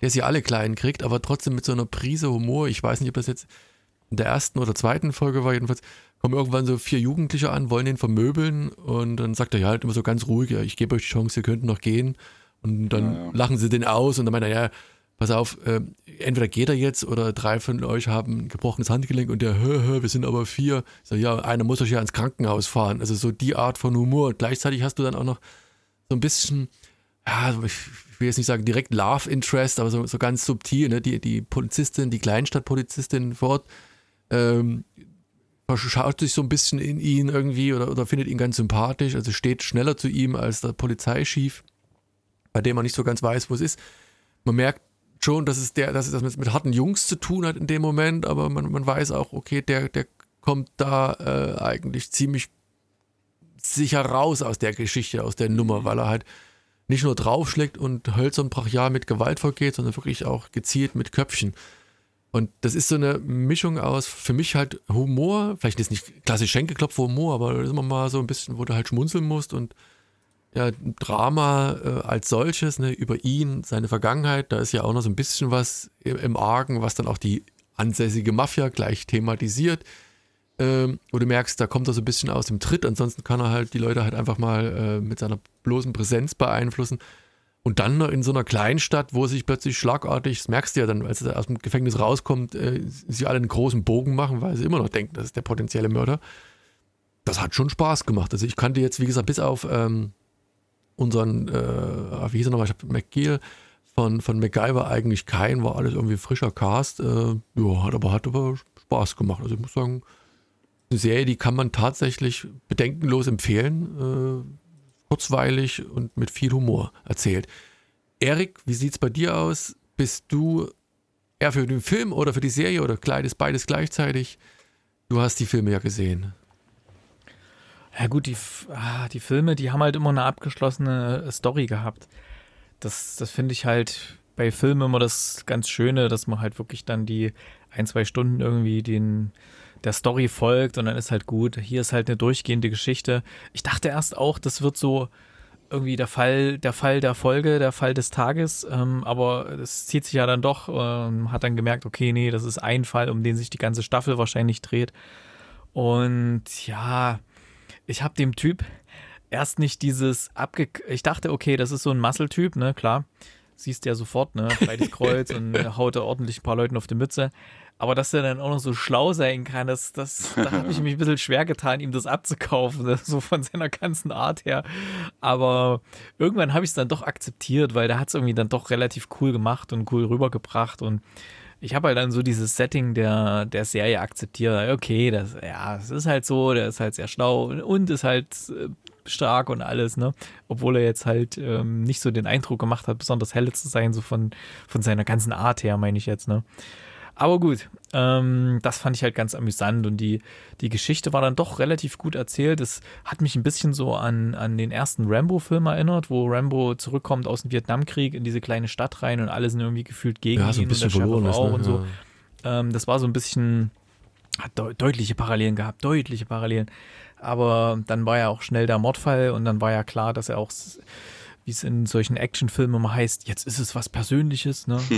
der sie alle klein kriegt, aber trotzdem mit so einer Prise Humor. Ich weiß nicht, ob das jetzt in der ersten oder zweiten Folge war, jedenfalls, kommen irgendwann so vier Jugendliche an, wollen den vermöbeln und dann sagt er ja halt immer so ganz ruhig, ja, ich gebe euch die Chance, ihr könnt noch gehen. Und dann ja, ja. lachen sie den aus und dann meint er, ja, pass auf, äh, entweder geht er jetzt oder drei von euch haben ein gebrochenes Handgelenk und der, hö, hö, wir sind aber vier. Sag, ja, einer muss euch ja ins Krankenhaus fahren. Also so die Art von Humor. Und gleichzeitig hast du dann auch noch so ein bisschen, ja, ich will jetzt nicht sagen direkt Love Interest, aber so, so ganz subtil, ne? Die, die Polizistin, die Kleinstadtpolizistin vor Ort, ähm, schaut sich so ein bisschen in ihn irgendwie oder, oder findet ihn ganz sympathisch, also steht schneller zu ihm als der Polizeichef, bei dem man nicht so ganz weiß, wo es ist. Man merkt schon, dass es der, dass es das mit, mit harten Jungs zu tun hat in dem Moment, aber man, man weiß auch, okay, der, der kommt da äh, eigentlich ziemlich sicher raus aus der Geschichte, aus der Nummer, weil er halt nicht nur draufschlägt und hölzern brachial mit Gewalt vorgeht, sondern wirklich auch gezielt mit Köpfchen. Und das ist so eine Mischung aus, für mich halt Humor, vielleicht ist nicht klassisch Schenkelklopf-Humor, aber das ist immer mal so ein bisschen, wo du halt schmunzeln musst und ja, Drama äh, als solches, ne, über ihn, seine Vergangenheit, da ist ja auch noch so ein bisschen was im, im Argen, was dann auch die ansässige Mafia gleich thematisiert. Ähm, wo du merkst, da kommt er so ein bisschen aus dem Tritt, ansonsten kann er halt die Leute halt einfach mal äh, mit seiner bloßen Präsenz beeinflussen. Und dann in so einer Kleinstadt, wo sich plötzlich schlagartig, das merkst du ja dann, als er aus dem Gefängnis rauskommt, äh, sie alle einen großen Bogen machen, weil sie immer noch denken, das ist der potenzielle Mörder. Das hat schon Spaß gemacht. Also ich kannte jetzt, wie gesagt, bis auf ähm, unseren, äh, wie hieß er nochmal, ich habe McGill von, von MacGyver eigentlich keinen, war alles irgendwie frischer Cast. Äh, ja, hat aber, hat aber Spaß gemacht. Also ich muss sagen, eine Serie, die kann man tatsächlich bedenkenlos empfehlen. Äh, kurzweilig und mit viel Humor erzählt. Erik, wie sieht es bei dir aus? Bist du eher für den Film oder für die Serie oder beides, beides gleichzeitig? Du hast die Filme ja gesehen. Ja gut, die, ah, die Filme, die haben halt immer eine abgeschlossene Story gehabt. Das, das finde ich halt bei Filmen immer das ganz Schöne, dass man halt wirklich dann die ein, zwei Stunden irgendwie den, der Story folgt und dann ist halt gut. Hier ist halt eine durchgehende Geschichte. Ich dachte erst auch, das wird so irgendwie der Fall, der Fall der Folge, der Fall des Tages, ähm, aber es zieht sich ja dann doch, ähm, hat dann gemerkt, okay, nee, das ist ein Fall, um den sich die ganze Staffel wahrscheinlich dreht. Und ja, ich habe dem Typ erst nicht dieses abge... Ich dachte, okay, das ist so ein Muscle-Typ, ne, klar. Siehst du ja sofort, ne, breites Kreuz und haut er ordentlich ein paar Leuten auf die Mütze. Aber dass er dann auch noch so schlau sein kann, das, das, da habe ich mich ein bisschen schwer getan, ihm das abzukaufen, ne? so von seiner ganzen Art her. Aber irgendwann habe ich es dann doch akzeptiert, weil der hat es irgendwie dann doch relativ cool gemacht und cool rübergebracht. Und ich habe halt dann so dieses Setting der, der Serie akzeptiert. Okay, das, ja, es ist halt so, der ist halt sehr schlau und ist halt äh, stark und alles, ne? Obwohl er jetzt halt ähm, nicht so den Eindruck gemacht hat, besonders helle zu sein, so von, von seiner ganzen Art her, meine ich jetzt, ne? Aber gut, ähm, das fand ich halt ganz amüsant und die, die Geschichte war dann doch relativ gut erzählt. Es hat mich ein bisschen so an, an den ersten Rambo-Film erinnert, wo Rambo zurückkommt aus dem Vietnamkrieg in diese kleine Stadt rein und alle sind irgendwie gefühlt gegen ja, so ein ihn bisschen und der verloren ist, ne? und so. Ähm, das war so ein bisschen, hat de deutliche Parallelen gehabt, deutliche Parallelen. Aber dann war ja auch schnell der Mordfall und dann war ja klar, dass er auch wie es in solchen Actionfilmen immer heißt, jetzt ist es was Persönliches, ne?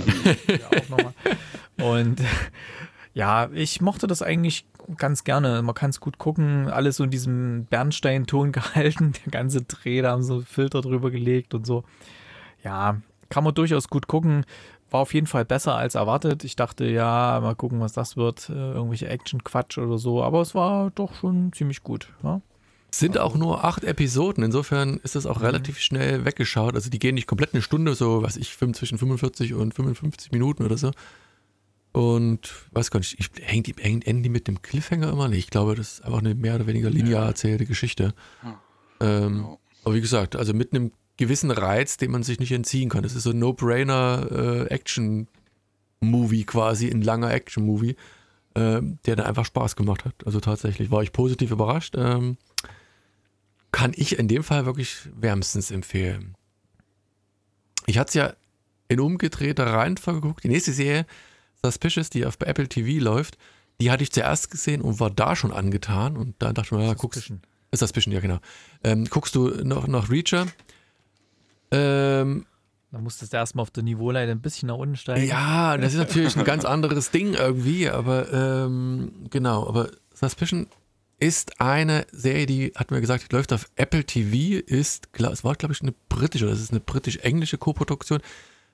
Also, ja. Und ja, ich mochte das eigentlich ganz gerne. Man kann es gut gucken, alles so in diesem Bernsteinton gehalten, der ganze Dreh, da haben so Filter drüber gelegt und so. Ja, kann man durchaus gut gucken. War auf jeden Fall besser als erwartet. Ich dachte, ja, mal gucken, was das wird. Äh, irgendwelche Action-Quatsch oder so. Aber es war doch schon ziemlich gut. Ja? Sind auch nur acht Episoden, insofern ist das auch Mhm. relativ schnell weggeschaut. Also die gehen nicht komplett eine Stunde, so was ich, zwischen 45 und 55 Minuten oder so. Und weiß gar nicht, ich, hängt die, hängt, enden die mit dem Cliffhanger immer nicht? Ich glaube, das ist einfach eine mehr oder weniger linear erzählte Geschichte. Ja. Ähm, aber wie gesagt, also mit einem gewissen Reiz, den man sich nicht entziehen kann. Das ist so ein No-Brainer äh, Action-Movie quasi, ein langer Action-Movie, ähm, der dann einfach Spaß gemacht hat. Also tatsächlich war ich positiv überrascht. Ähm, kann ich in dem Fall wirklich wärmstens empfehlen. Ich hatte es ja in umgedrehter Reihenfolge geguckt. Die nächste Serie, Suspicious, die auf Apple TV läuft, die hatte ich zuerst gesehen und war da schon angetan. Und da dachte ich mir, ja, guckst, Suspicion. ist Suspicion, ja genau. Ähm, guckst du noch, noch Reacher? Ähm, Da musstest du erstmal auf der Niveauleiter ein bisschen nach unten steigen. ja, das ist natürlich ein ganz anderes Ding irgendwie, aber ähm, genau, aber Suspicion ist eine Serie, die, hat mir gesagt, die läuft auf Apple TV, ist, es war, glaube ich, eine britische, oder es ist eine britisch-englische Koproduktion.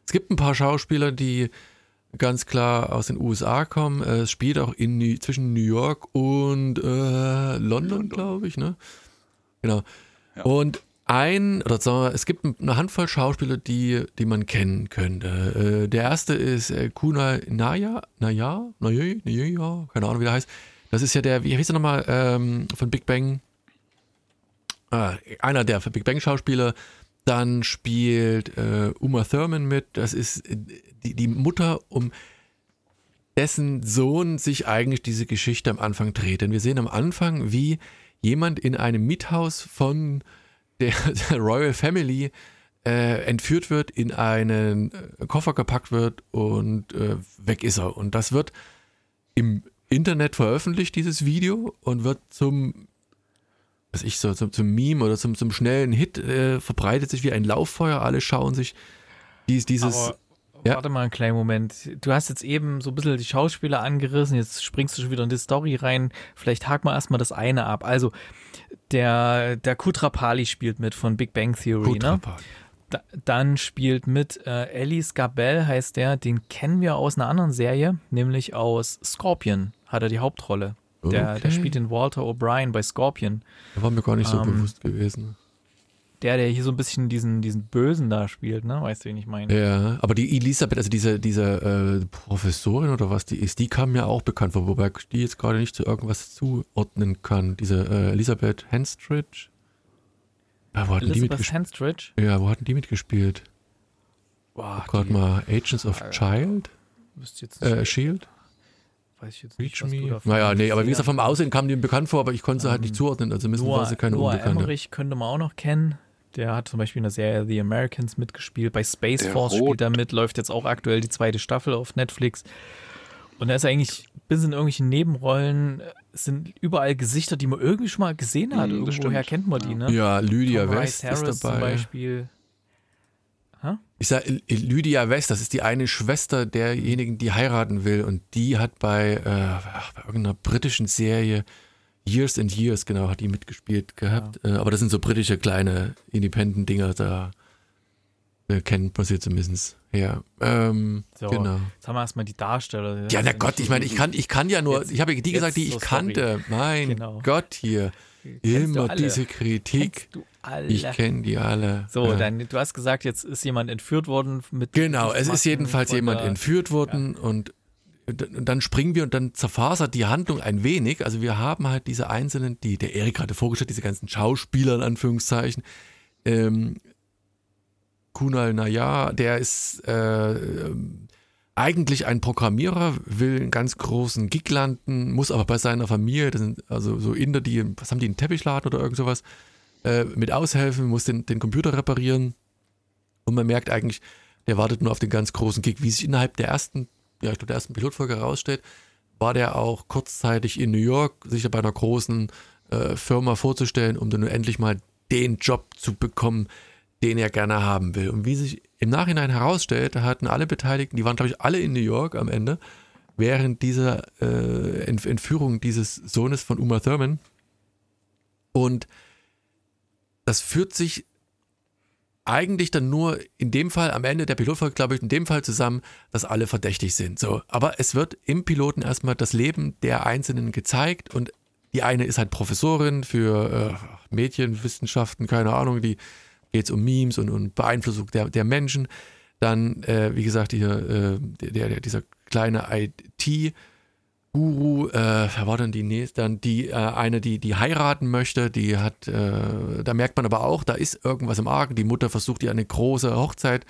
Es gibt ein paar Schauspieler, die ganz klar aus den USA kommen. Äh, Es spielt auch in, New- zwischen New York und äh, London, London. glaube ich, ne? Genau. Ja. Und ein, oder sagen wir, es gibt eine Handvoll Schauspieler, die, die man kennen könnte. Äh, der erste ist äh, Kuna Naya, Naya, Naya, Naya, keine Ahnung, wie der heißt. Das ist ja der, wie hieß er nochmal, ähm, von Big Bang? Ah, einer der Big Bang Schauspieler. Dann spielt äh, Uma Thurman mit. Das ist äh, die, die Mutter, um dessen Sohn sich eigentlich diese Geschichte am Anfang dreht. Denn wir sehen am Anfang, wie jemand in einem Miethaus von der, der Royal Family äh, entführt wird, in einen äh, Koffer gepackt wird und äh, weg ist er. Und das wird im Internet veröffentlicht, dieses Video, und wird zum, was ich so, zum, zum Meme oder zum, zum schnellen Hit äh, verbreitet sich wie ein Lauffeuer. Alle schauen sich dies, dieses. Aber Ja. warte mal einen kleinen Moment. Du hast jetzt eben so ein bisschen die Schauspieler angerissen, jetzt springst du schon wieder in die Story rein. Vielleicht haken wir erstmal das eine ab. Also, der, der Kutrapali spielt mit von Big Bang Theory, ne? Da, dann spielt mit äh, Ellis Gabel, heißt der, den kennen wir aus einer anderen Serie, nämlich aus Scorpion, hat er die Hauptrolle. Der, der Okay. spielt den Walter O'Brien bei Scorpion. Der war mir gar nicht so Ähm, bewusst gewesen. Der, der hier so ein bisschen diesen, diesen Bösen da spielt, ne? Weißt du, wen ich meine? Ja, aber die Elisabeth, also diese, diese äh, Professorin oder was die ist, die kam mir auch bekannt vor, wobei ich die jetzt gerade nicht zu irgendwas zuordnen kann. Diese äh, Elisabeth Henstridge. Ja, wo hatten die Elizabeth mitgespielt? Henstridge. Ja, wo hatten die mitgespielt? Boah, Gerade die- mal Agents of Äh, Child? wüsste jetzt nicht, Äh, Shield? weiß ich jetzt nicht, Reach Me? Naja, nee, aber wie gesagt, vom Aussehen kam die mir bekannt vor, aber ich konnte sie halt Ähm, nicht zuordnen, also müssen war sie keine Noah Unbekannte. Emmerich könnte man auch noch kennen. Der hat zum Beispiel in der Serie The Americans mitgespielt. Bei Space Der Force Rot. spielt er mit. Läuft jetzt auch aktuell die zweite Staffel auf Netflix. Und er ist eigentlich bis in irgendwelchen Nebenrollen sind überall Gesichter, die man irgendwie schon mal gesehen hat. Das Irgendwoher kennt man die, ne? Ja, Lydia Tom West Harris ist dabei. zum Beispiel. Ich sage Lydia West, das ist die eine Schwester derjenigen, die heiraten will. Und die hat bei, äh, bei irgendeiner britischen Serie Years and Years, genau, hat die mitgespielt gehabt. Äh, aber das sind so britische kleine Independent-Dinger, da äh, kennt man sie zumindest her. Ähm, So, Genau. jetzt haben wir erstmal die Darsteller. Ja, na Gott, ich meine, ich kann, ich kann ja nur, Jetzt- ich habe ja die gesagt, die ich so kannte. Mein Genau. Gott, hier. Kennst Immer diese Kritik. Ich kenne die alle. so, Ja. dann, du hast gesagt, jetzt ist jemand entführt worden mit. Genau, es ist jedenfalls jemand der- entführt worden und, und dann springen wir und dann zerfasert die Handlung ein wenig. Also wir haben halt diese einzelnen, die der Erik gerade vorgestellt, diese ganzen Schauspieler in Anführungszeichen. Ähm, Kunal Nayar, der ist äh, eigentlich ein Programmierer, will einen ganz großen Gig landen, muss aber bei seiner Familie, das sind also so Inder, die, was haben die, einen Teppichladen oder irgend sowas, äh, mit aushelfen, muss den, den Computer reparieren. Und man merkt eigentlich, der wartet nur auf den ganz großen Gig. Wie sich innerhalb der ersten, ja, ich glaube, der ersten Pilotfolge herausstellt, war der auch kurzzeitig in New York, sich bei einer großen äh, Firma vorzustellen, um dann endlich mal den Job zu bekommen, den er gerne haben will. Und wie sich im Nachhinein herausstellt, hatten alle Beteiligten, die waren, glaube ich, alle in New York am Ende, während dieser äh, Ent Entführung dieses Sohnes von Uma Thurman. Und das führt sich eigentlich dann nur in dem Fall am Ende der Pilotfolge, glaube ich, in dem Fall zusammen, dass alle verdächtig sind. So, aber es wird im Piloten erstmal das Leben der Einzelnen gezeigt und die eine ist halt Professorin für äh, Medienwissenschaften, keine Ahnung, die geht es um Memes und, und Beeinflussung der, der Menschen. Dann, äh, wie gesagt, hier, äh, der, der, dieser kleine IT- Guru, äh, war denn die nächste? Dann die äh, eine, die die heiraten möchte, die hat, äh, da merkt man aber auch, da ist irgendwas im Argen. Die Mutter versucht ihr eine große Hochzeit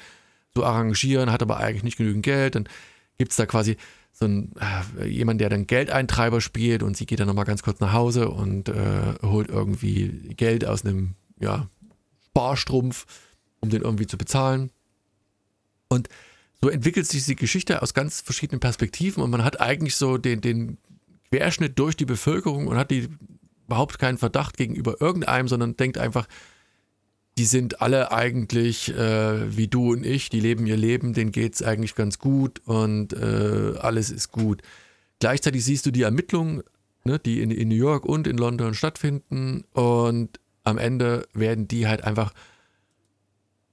zu arrangieren, hat aber eigentlich nicht genügend Geld. Dann gibt es da quasi so ein, äh, jemand, der dann Geldeintreiber spielt und sie geht dann nochmal ganz kurz nach Hause und äh, holt irgendwie Geld aus einem ja, Sparstrumpf, um den irgendwie zu bezahlen. Und so entwickelt sich die Geschichte aus ganz verschiedenen Perspektiven und man hat eigentlich so den, den Querschnitt durch die Bevölkerung und hat die überhaupt keinen Verdacht gegenüber irgendeinem, sondern denkt einfach, die sind alle eigentlich äh, wie du und ich, die leben ihr Leben, denen geht es eigentlich ganz gut und äh, alles ist gut. Gleichzeitig siehst du die Ermittlungen, ne, die in, in New York und in London stattfinden und am Ende werden die halt einfach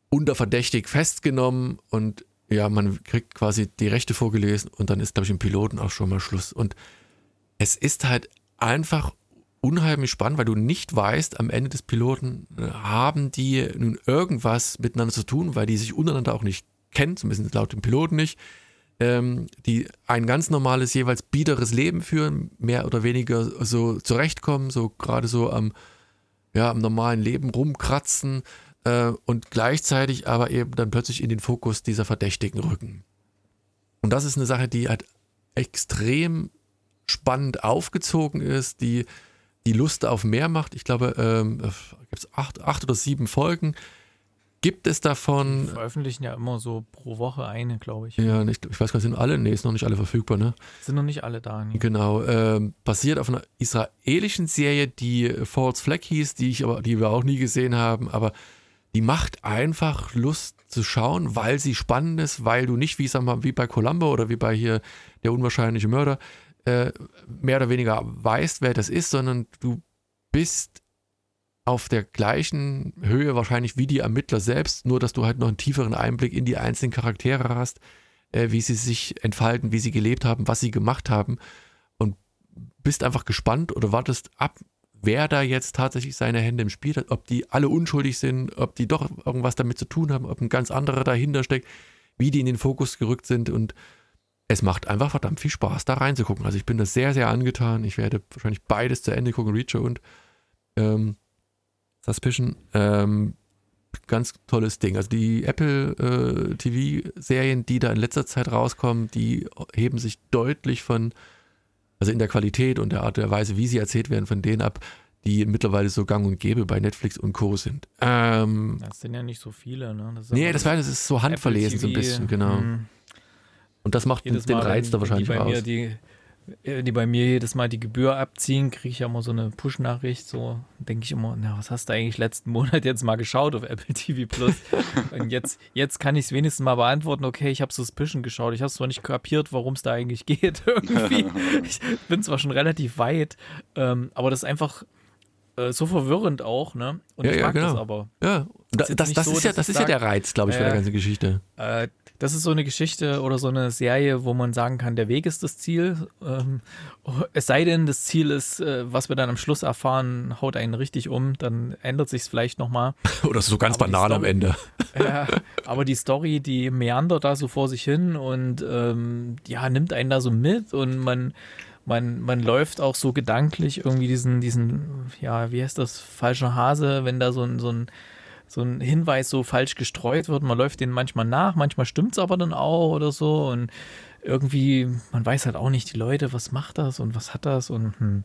unter verdächtig festgenommen und ja, man kriegt quasi die Rechte vorgelesen und dann ist, glaube ich, im Piloten auch schon mal Schluss. Und es ist halt einfach unheimlich spannend, weil du nicht weißt, am Ende des Piloten äh, haben die nun irgendwas miteinander zu tun, weil die sich untereinander auch nicht kennen, zumindest laut dem Piloten nicht, ähm, die ein ganz normales, jeweils biederes Leben führen, mehr oder weniger so zurechtkommen, so gerade so am, ja, am normalen Leben rumkratzen äh, und gleichzeitig aber eben dann plötzlich in den Fokus dieser Verdächtigen rücken. Und das ist eine Sache, die halt extrem spannend aufgezogen ist, die die Lust auf mehr macht. Ich glaube, ähm, gibt es acht, acht oder sieben Folgen. Gibt es Die davon, veröffentlichen ja immer so pro Woche eine, glaube ich. ja, nicht, ich weiß gar nicht, sind alle? Nee, ist noch nicht alle verfügbar, ne? Sind noch nicht alle da. Nee. Genau, ähm, basiert auf einer israelischen Serie, die False Flag hieß, die ich aber, die wir auch nie gesehen haben, aber die macht einfach Lust zu schauen, weil sie spannend ist, weil du nicht wie, sag mal, wie bei Columbo oder wie bei hier der unwahrscheinliche Mörder äh, mehr oder weniger weißt, wer das ist, sondern du bist auf der gleichen Höhe wahrscheinlich wie die Ermittler selbst, nur dass du halt noch einen tieferen Einblick in die einzelnen Charaktere hast, äh, wie sie sich entfalten, wie sie gelebt haben, was sie gemacht haben und bist einfach gespannt oder wartest ab, wer da jetzt tatsächlich seine Hände im Spiel hat, ob die alle unschuldig sind, ob die doch irgendwas damit zu tun haben, ob ein ganz anderer dahinter steckt, wie die in den Fokus gerückt sind und es macht einfach verdammt viel Spaß, da reinzugucken. Also ich bin das sehr, sehr angetan. Ich werde wahrscheinlich beides zu Ende gucken, Reacher und ähm, Suspicion. Ähm, ganz tolles Ding. Also die Apple äh, TV-Serien, die da in letzter Zeit rauskommen, die heben sich deutlich von, also in der Qualität und der Art der Weise, wie sie erzählt werden, von denen ab, die mittlerweile so gang und gäbe bei Netflix und Co. sind. Ähm, Das sind ja nicht so viele, ne? Das nee, das, war, das ist so handverlesen so ein bisschen, genau. hm. Und das macht den Reiz da wahrscheinlich aus. die die bei mir jedes Mal die Gebühr abziehen, kriege ich ja immer so eine Push-Nachricht. So denke ich immer, na, was hast du eigentlich letzten Monat jetzt mal geschaut auf Apple TV Plus? Und jetzt, jetzt kann ich es wenigstens mal beantworten, okay, ich habe Suspicion geschaut. Ich habe zwar nicht kapiert, worum es da eigentlich geht. Irgendwie. Ich bin zwar schon relativ weit, ähm, aber das ist einfach äh, so verwirrend auch, ne? Und Ja, ich ja, mag genau. das aber. Ja, Das ist das, das, so, ist ja, das ist ja der Reiz, glaube ich, von der äh, ganzen Geschichte. Äh, das ist so eine Geschichte oder so eine Serie, wo man sagen kann, der Weg ist das Ziel. Ähm, es sei denn, das Ziel ist, äh, was wir dann am Schluss erfahren, haut einen richtig um, dann ändert sich es vielleicht nochmal. Oder so ganz aber banal am Story- Ende. Ja, aber die Story, die meandert da so vor sich hin und ähm, ja, nimmt einen da so mit und man, man, man läuft auch so gedanklich irgendwie diesen, diesen, ja, wie heißt das, falscher Hase, wenn da so ein, so ein, so ein Hinweis so falsch gestreut wird. Man läuft den manchmal nach, manchmal stimmt es aber dann auch oder so und irgendwie, man weiß halt auch nicht, die Leute, was macht das und was hat das und hm.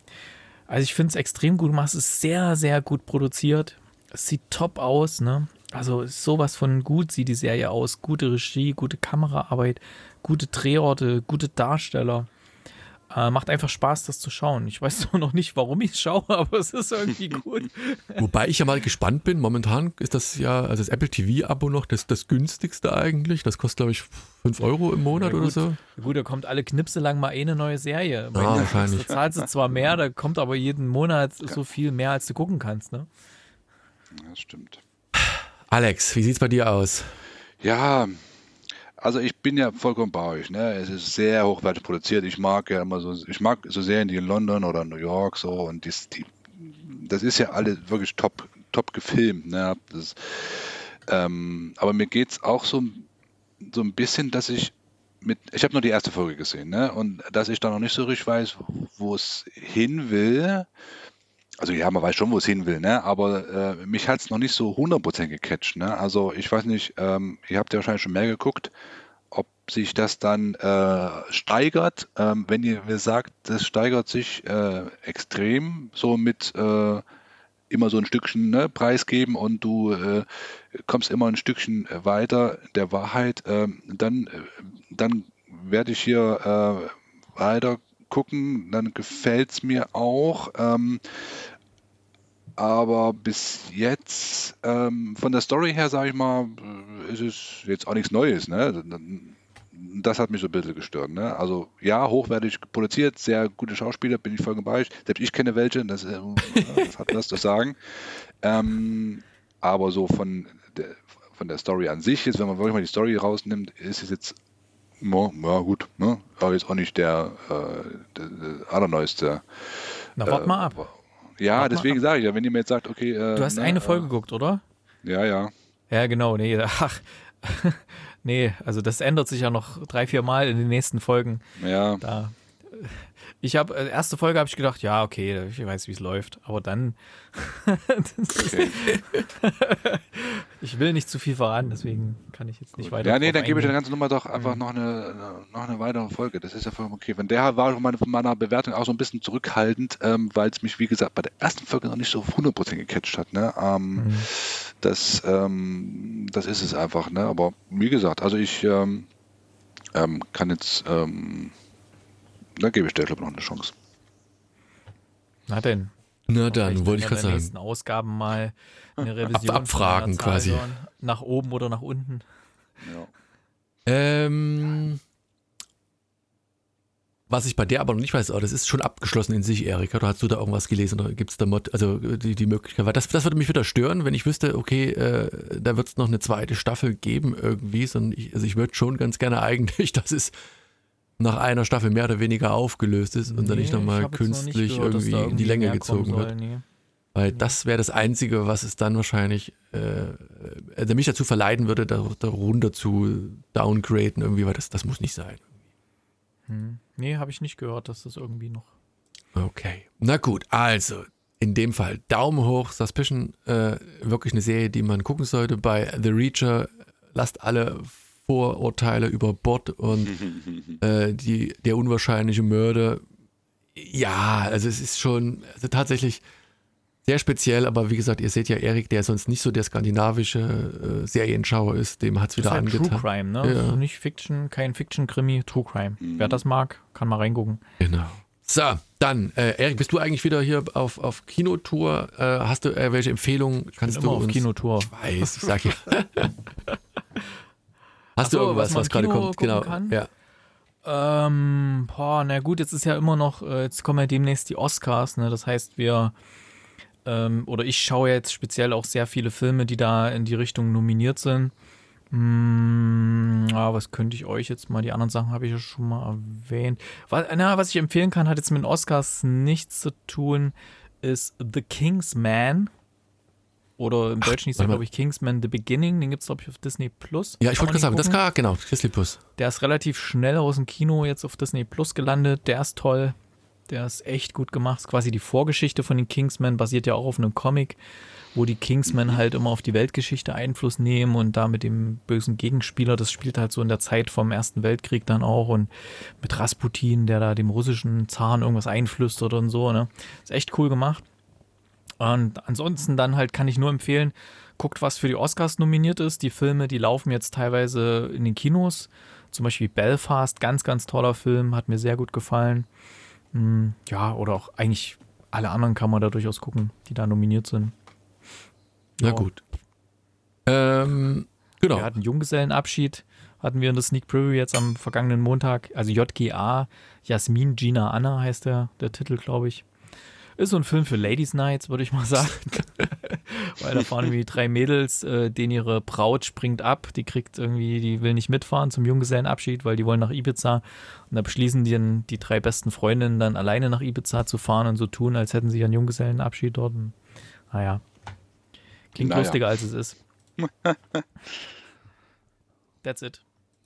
Also ich finde es extrem gut gemacht, es ist sehr, sehr gut produziert. Es sieht top aus, ne? Also sowas von gut sieht die Serie aus. Gute Regie, gute Kameraarbeit, gute Drehorte, gute Darsteller. Äh, macht einfach Spaß, das zu schauen. Ich weiß zwar noch nicht, warum ich es schaue, aber es ist irgendwie gut. Wobei ich ja mal gespannt bin, momentan ist das ja, also das Apple TV-Abo noch das, das günstigste eigentlich. Das kostet, glaube ich, 5 Euro im Monat Ja, oder so. Gut, da kommt alle Knipse lang mal eine neue Serie. Bei Ah, wahrscheinlich. Da zahlst du zwar mehr, da kommt aber jeden Monat so viel mehr, als du gucken kannst, ne? Ja, das stimmt. Alex, wie sieht's bei dir aus? Ja, also ich bin ja vollkommen bei euch. Ne? Es ist sehr hochwertig produziert. Ich mag ja immer so, ich mag so Serien, die in London oder New York so und dies, die, das ist ja alles wirklich top, top gefilmt. Ne? Das, ähm, aber mir geht es auch so, so ein bisschen, dass ich mit, ich habe nur die erste Folge gesehen, ne? Und dass ich da noch nicht so richtig weiß, wo es hin will. Also ja, man weiß schon, wo es hin will, ne? Aber äh, mich hat es noch nicht so 100% gecatcht, ne? Also ich weiß nicht, ähm, ihr habt ja wahrscheinlich schon mehr geguckt, ob sich das dann äh, steigert. Ähm, wenn ihr mir sagt, das steigert sich äh, extrem, so mit äh, immer so ein Stückchen ne, preisgeben und du äh, kommst immer ein Stückchen weiter der Wahrheit, ähm, dann, äh, dann werde ich hier äh, weiter gucken, dann gefällt es mir auch. Ähm, aber bis jetzt, ähm, von der Story her, sage ich mal, äh, ist es jetzt auch nichts Neues. Ne? Das hat mich so ein bisschen gestört. Ne? Also ja, hochwertig produziert, sehr gute Schauspieler, bin ich voll bei. Selbst ich kenne welche, das, äh, das hat was zu sagen. Ähm, aber so von der, von der Story an sich, jetzt, wenn man wirklich mal die Story rausnimmt, ist es jetzt ja, ja gut, ne? aber jetzt auch nicht der, äh, der, der allerneueste. Na, wart mal ab. Ja, deswegen sage ich ja, wenn ihr mir jetzt sagt, okay. Äh, Du hast ne, eine äh, Folge geguckt, oder? Ja, ja. Ja, genau, nee, ach, nee, also das ändert sich ja noch drei, vier Mal in den nächsten Folgen. Ja, Da. Ich habe, äh, erste Folge habe ich gedacht, ja, okay, ich weiß, wie es läuft. Aber dann, okay. ich will nicht zu viel verraten, deswegen kann ich jetzt nicht weiter. ja, nee, dann gebe ich der ganzen Nummer doch einfach noch, eine, noch eine weitere Folge. Das ist ja vollkommen okay. Wenn der war von meiner, von meiner Bewertung auch so ein bisschen zurückhaltend, ähm, weil es mich, wie gesagt, bei der ersten Folge noch nicht so 100% gecatcht hat. Ne? Ähm, Mhm. das, ähm, das ist es einfach. Ne? Aber wie gesagt, also ich ähm, ähm, kann jetzt, ähm, da gebe ich der, glaube ich, noch eine Chance. Na denn. Na dann, wollte ich in gerade sagen. nächsten Ausgaben mal eine Revision. von abfragen quasi. Nach oben oder nach unten. Ja. Ähm, was ich bei der aber noch nicht weiß, aber das ist schon abgeschlossen in sich, Erika. Oder hast du da irgendwas gelesen? Oder gibt es da Mod, also die, die Möglichkeit? Weil das, das würde mich wieder stören, wenn ich wüsste, okay, äh, da wird es noch eine zweite Staffel geben irgendwie. Sondern ich, also ich würde schon ganz gerne eigentlich, dass es nach einer Staffel mehr oder weniger aufgelöst ist und dann nicht Nee, nochmal noch nicht künstlich gehört, irgendwie da in die Länge gezogen wird. soll, nee. Weil das wäre das Einzige, was es dann wahrscheinlich, äh, also mich dazu verleiten würde, da, da runter zu downgraden irgendwie, weil das, das muss nicht sein. Hm. Nee, habe ich nicht gehört, dass das irgendwie noch. Okay. Na gut, also in dem Fall Daumen hoch, Suspicion, äh, wirklich eine Serie, die man gucken sollte. Bei The Reacher lasst alle Vorurteile über Bord und äh, die, der unwahrscheinliche Mörder. Ja, also es ist schon, also tatsächlich, sehr speziell, aber wie gesagt, ihr seht ja Erik, der sonst nicht so der skandinavische äh, Serienschauer ist, dem hat es wieder halt angetan. True Crime, ne? Ja. Also nicht Fiction, kein Fiction-Krimi, True Crime. Wer das mag, kann mal reingucken. Genau. So, dann, äh, Erik, bist du eigentlich wieder hier auf, auf Kinotour? Äh, hast du äh, welche Empfehlungen? Kannst Bin du immer auf uns, Kinotour. Ich weiß, ich sag ja. hast so, du irgendwas, was was, gerade kommt? Genau. kann? Ja. Ähm, boah, na gut, jetzt ist ja immer noch, äh, jetzt kommen ja demnächst die Oscars, ne? Das heißt, wir, ähm, oder ich schaue jetzt speziell auch sehr viele Filme, die da in die Richtung nominiert sind. Hm, ja, was könnte ich euch jetzt mal, die anderen Sachen habe ich ja schon mal erwähnt. Was, na, was ich empfehlen kann, hat jetzt mit den Oscars nichts zu tun, ist The King's Man. Oder im Deutschen hieß er, mal. glaube ich, Kingsman The Beginning. Den gibt es, glaube ich, auf Disney Plus. Ja, ich wollte gerade sagen, den das gucken. kann, genau, Disney Plus. Der ist relativ schnell aus dem Kino jetzt auf Disney Plus gelandet. Der ist toll. Der ist echt gut gemacht. Ist quasi die Vorgeschichte von den Kingsmen basiert ja auch auf einem Comic, wo die Kingsmen halt immer auf die Weltgeschichte Einfluss nehmen und da mit dem bösen Gegenspieler, das spielt halt so in der Zeit vom Ersten Weltkrieg dann auch und mit Rasputin, der da dem russischen Zaren irgendwas einflüstert und so. Ne? Ist echt cool gemacht. Und ansonsten dann halt kann ich nur empfehlen, guckt, was für die Oscars nominiert ist. Die Filme, die laufen jetzt teilweise in den Kinos. Zum Beispiel Belfast, ganz, ganz toller Film, hat mir sehr gut gefallen. Hm, Ja, oder auch eigentlich alle anderen kann man da durchaus gucken, die da nominiert sind. Na Ja. gut. Ähm, genau. Wir hatten Junggesellenabschied, hatten wir in der Sneak Preview jetzt am vergangenen Montag. Also JGA, Jasmin Gina Anna heißt der, der Titel, glaube ich. Ist so ein Film für Ladies Nights, würde ich mal sagen. Weil da fahren irgendwie drei Mädels, äh, denen ihre Braut springt ab. Die kriegt irgendwie, die will nicht mitfahren zum Junggesellenabschied, weil die wollen nach Ibiza. Und da beschließen die, dann, die drei besten Freundinnen dann alleine nach Ibiza zu fahren und so tun, als hätten sie einen Junggesellenabschied dort. Und, naja. Klingt Naja. lustiger, als es ist. That's it.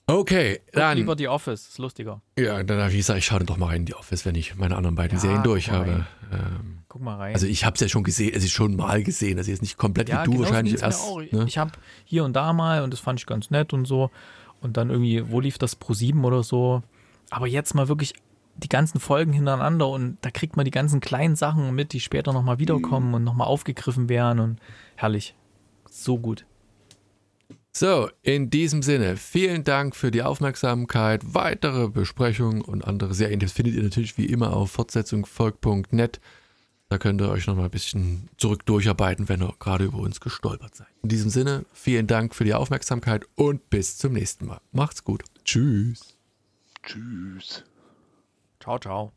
Okay, dann. lieber The Office, ist lustiger. Ja, dann wie gesagt, ich schaue doch mal rein in die Office, wenn ich meine anderen beiden Ja, Serien durch habe. Ähm, Guck mal rein. also ich habe es ja schon gesehen, es ist schon mal gesehen, also jetzt nicht komplett ja, wie du genauso wahrscheinlich erst. Ne? Ich habe hier und da mal und das fand ich ganz nett und so. Und dann irgendwie, wo lief das Pro 7 oder so? Aber jetzt mal wirklich die ganzen Folgen hintereinander und da kriegt man die ganzen kleinen Sachen mit, die später nochmal wiederkommen und nochmal aufgegriffen werden und herrlich. So gut. So, in diesem Sinne, vielen Dank für die Aufmerksamkeit. Weitere Besprechungen und andere Serientipps findet ihr natürlich wie immer auf fortsetzungvolk.net. Da könnt ihr euch nochmal ein bisschen zurück durcharbeiten, wenn ihr gerade über uns gestolpert seid. In diesem Sinne, vielen Dank für die Aufmerksamkeit und bis zum nächsten Mal. Macht's gut. Tschüss. Tschüss. Ciao, ciao.